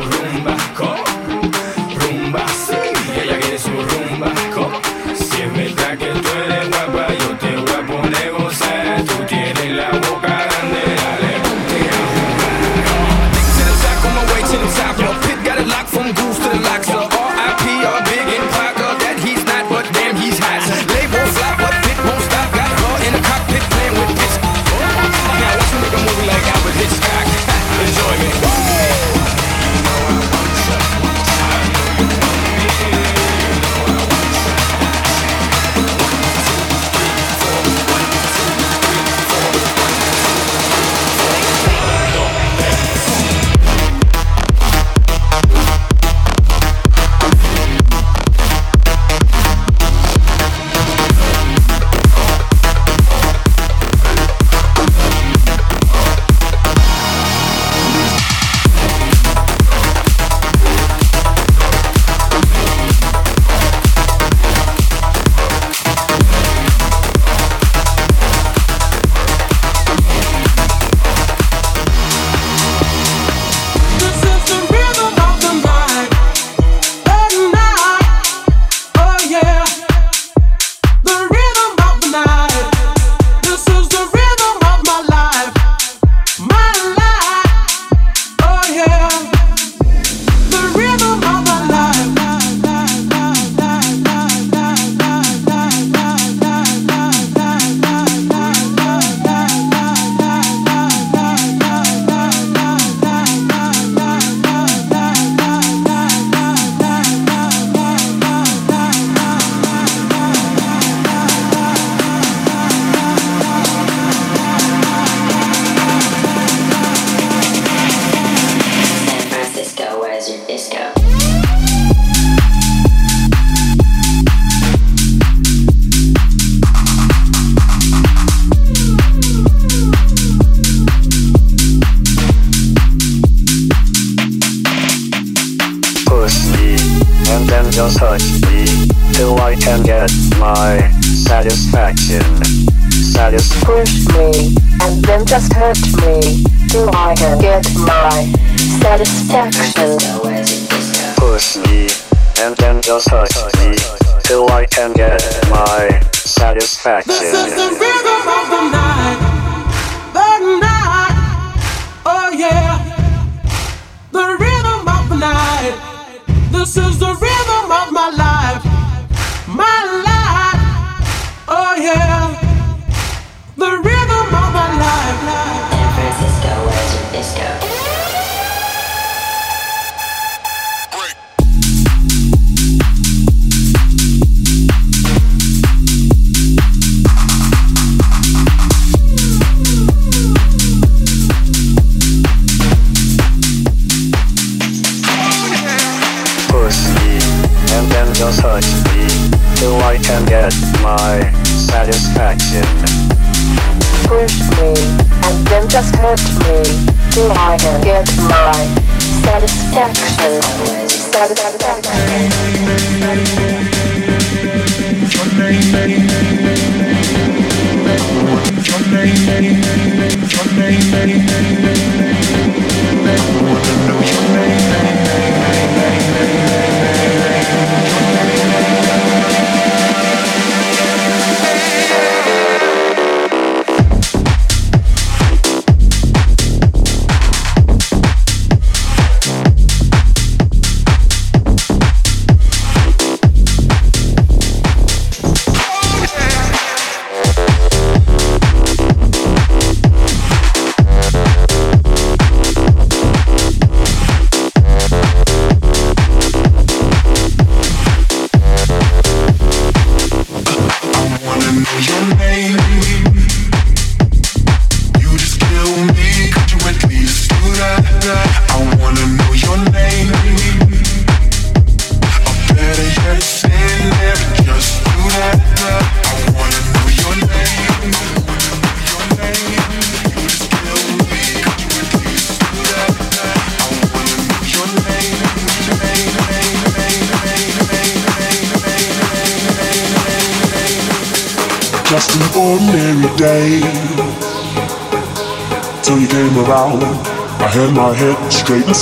Rumba. This is the real.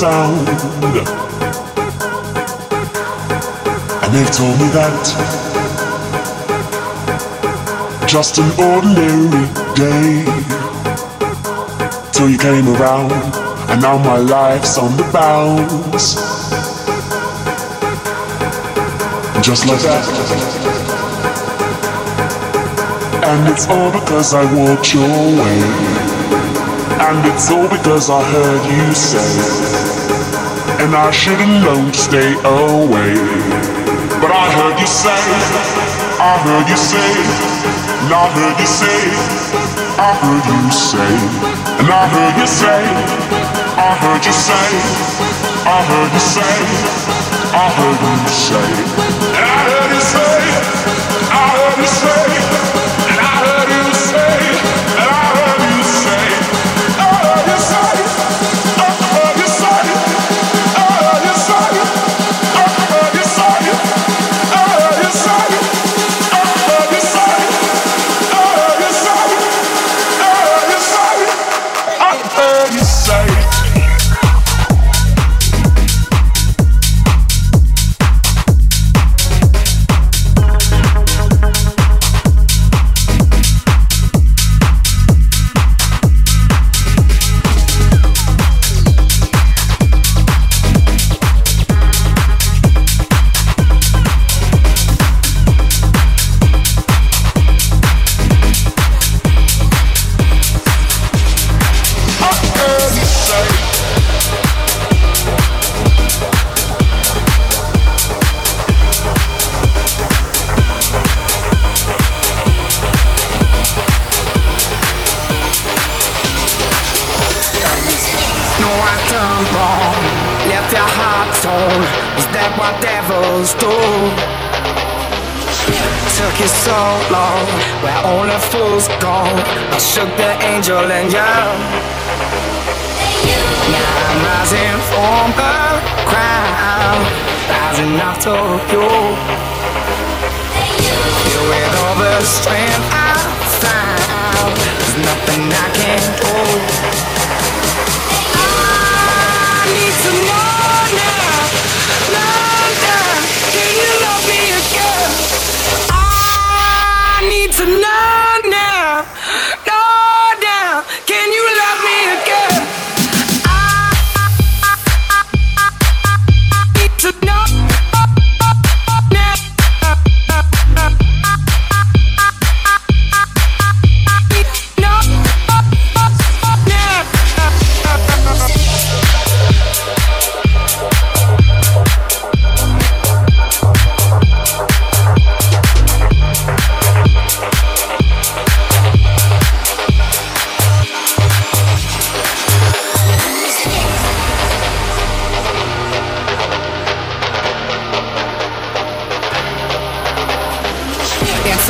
Sound. And they've told me that just an ordinary day. Till you came around, and now my life's on the bounce. Just like that. And it's all because I walked your way. And it's all because I heard you say. And I should've known to stay away. But I heard you say, I heard you say, and I heard you say, I heard you say, and I heard you say, I heard you say, I heard you say, I heard you say, and I heard you say, I heard you say,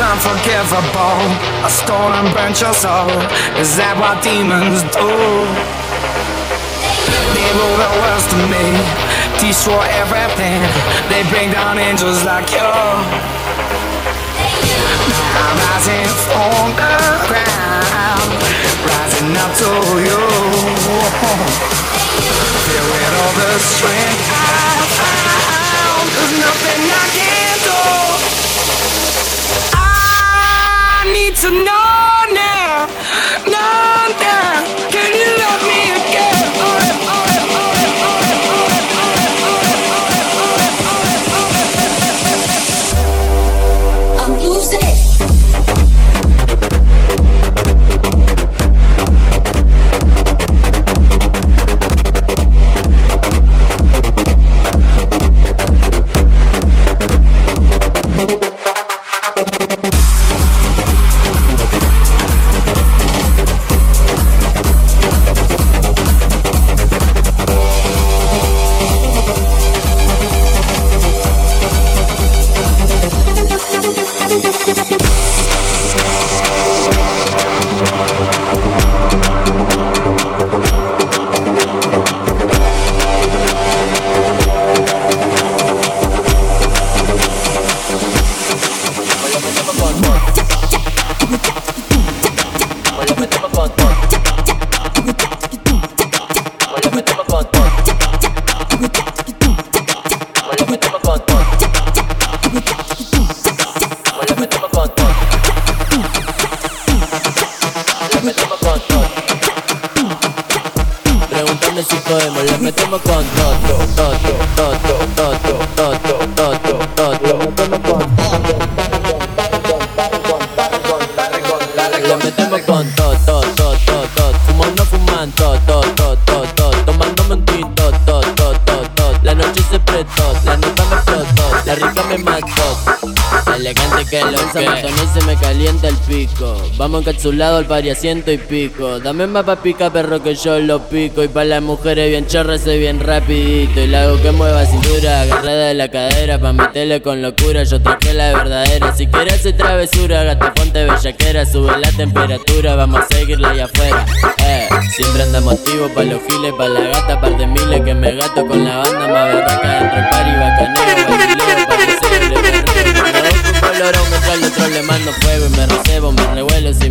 unforgivable. I stole and burnt your soul. Is that what demons do? They rule the world to me, destroy everything. They bring down angels like you. I'm rising from the ground, rising up to you. Filled with all the strength I found, to know now, Vamos encapsulado al pari a y pico. Dame más pa' pica, perro, que yo lo pico. Y pa' las mujeres bien chorrese bien rapidito. Y la que mueva cintura, agarrada de la cadera. Pa' meterle con locura, yo traje la verdadera. Si quieres hacer travesura, gata, ponte bellaquera. Sube la temperatura, vamos a seguirla allá afuera. Eh, siempre anda motivo pa' los giles, pa' la gata. Par de miles que me gato con la banda. Más berraca dentro del pari, bacaneo, baileo, pa' que calorón, un par de trolls le mando fuego y me recebo, me revuelo si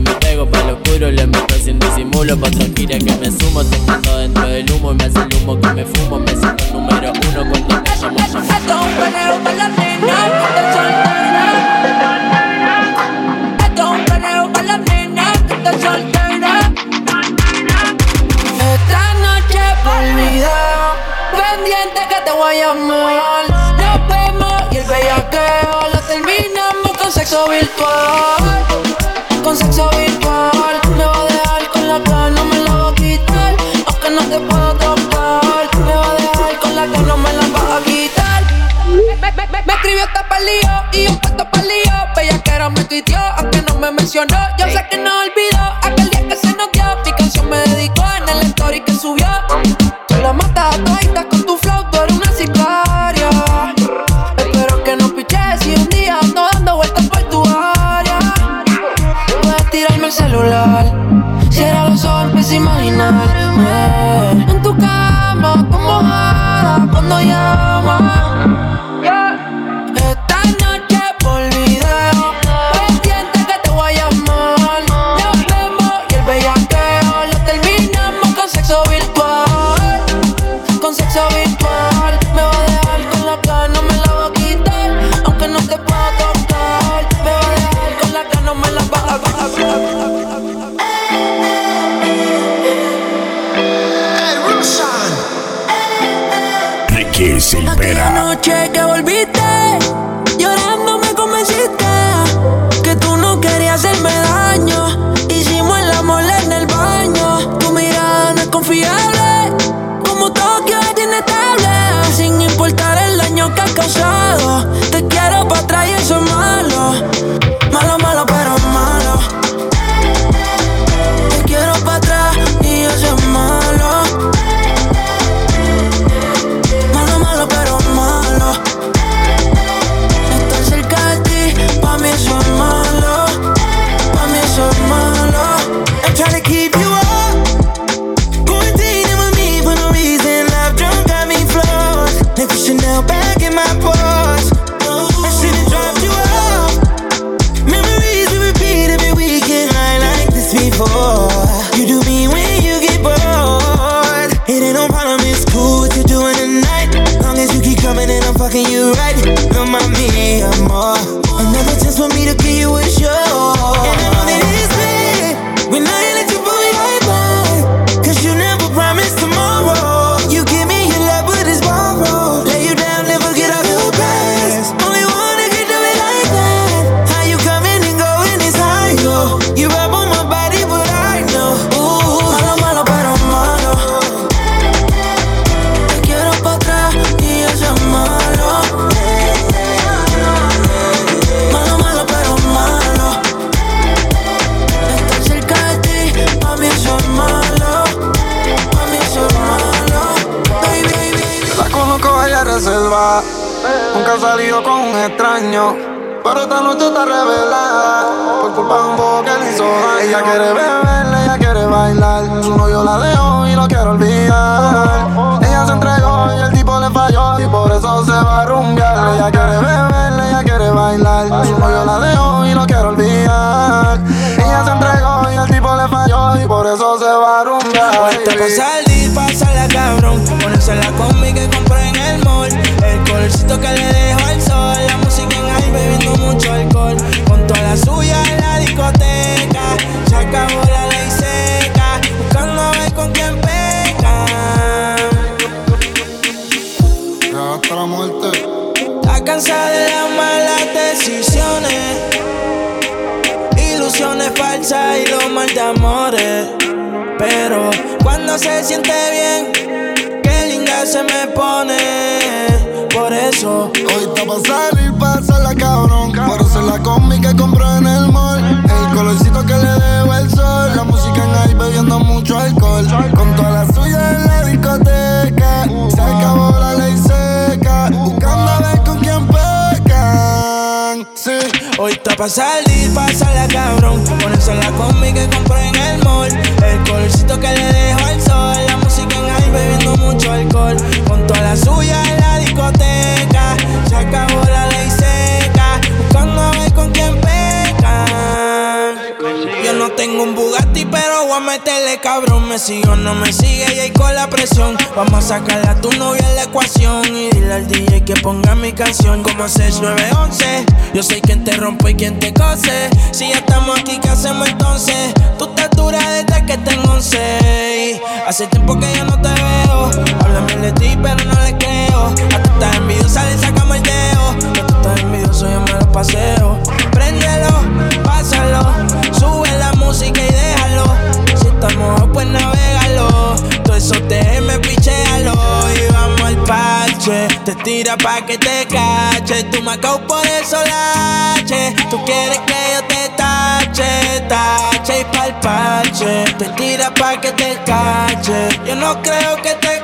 Vamos a sacarle a tu novia la ecuación. Y dile al DJ que ponga mi canción como 6911. Yo soy quien te rompe y quien te cose. Si ya estamos aquí, ¿qué hacemos entonces? Tú estás dura desde que tengo 11. Hace tiempo que yo no te veo. Háblame de ti, pero no le creo. A tú estás envidiosa, le sacamos el dedo. Que tú estás envidioso, yo me lo paseo. Préndelo, pásalo. Sube la música y déjalo. Si estamos pues navégalo. Eso déjeme pichéalo. Y vamos al parche. Te tira pa' que te cache. Tú me por eso lache. Tú quieres que yo te tache, tache y pa'l parche. Te tira pa' que te cache. Yo no creo que te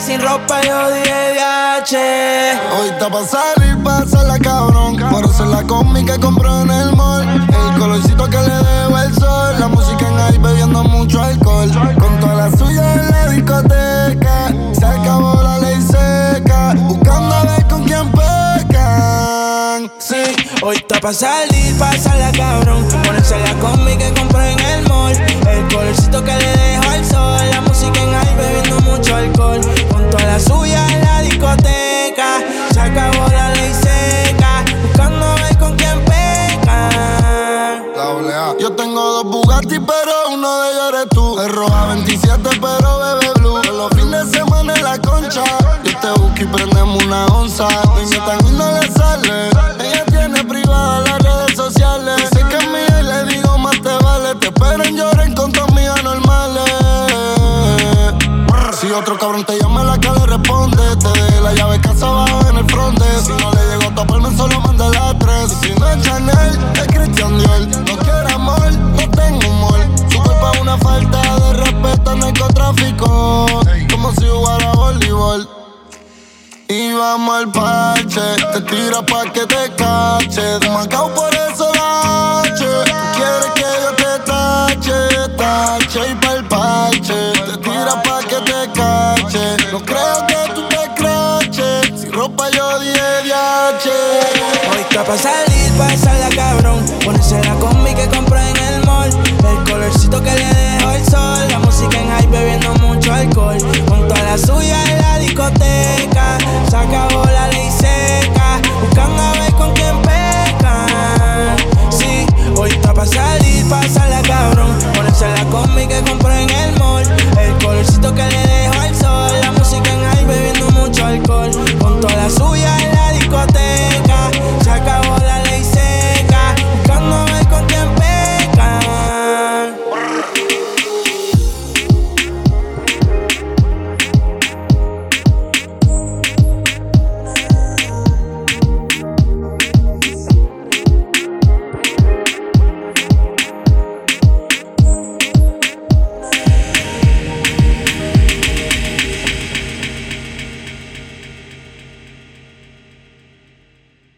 Sin ropa yo dije viaje. Hoy está pa' salir, pasarla cabrón. Por hacer la combi que compró en el mall. El colorcito que le dejo el sol. La música en ahí bebiendo mucho alcohol. Con toda la suya en la discoteca. Se acabó la ley seca. Buscando a ver con quién pecan. Sí, hoy está pa' salir, pasarla cabrón. Ponerse la combi que compré en el mall. El colorcito que le dejo al sol. La música en bebiendo mucho. Con toda la suya en la discoteca. Se acabó la ley seca. Buscando a ver con quién pecan. Doble A. Yo tengo dos Bugatti, pero uno de ellos eres tú. Es roja 27, pero bebe blue. En los fines de semana en la concha. Yo te busco y prendemos una onza. Me invitan y no le sale. Ella tiene privada las redes sociales. Sé que mía y le digo más te vale. Te esperen, lloren con tus amigas normales. Si otro cabrón te llama la que le responde Te dejé la llave casa abajo en el fronte. Si no le llegó a taparme solo manda la tres. Y si no es Chanel, es Christian Dior. No quiero amor, no tengo humor. Su culpa es una falta de respeto al narcotráfico Como si jugara voleibol. Y vamos al parche, te tira pa' que te cache. De Macao Está pa' salir, pa' la cabrón. Ponerse la combi que compré en el mall. El colorcito que le dejó el sol. La música en high bebiendo mucho alcohol. Junto a la suya en la discoteca. Se acabó la ley seca. Buscando a ver con quién peca. Sí, hoy está pa' salir, pa' la cabrón. Ponerse la combi que compré en el mall. El colorcito que le dejó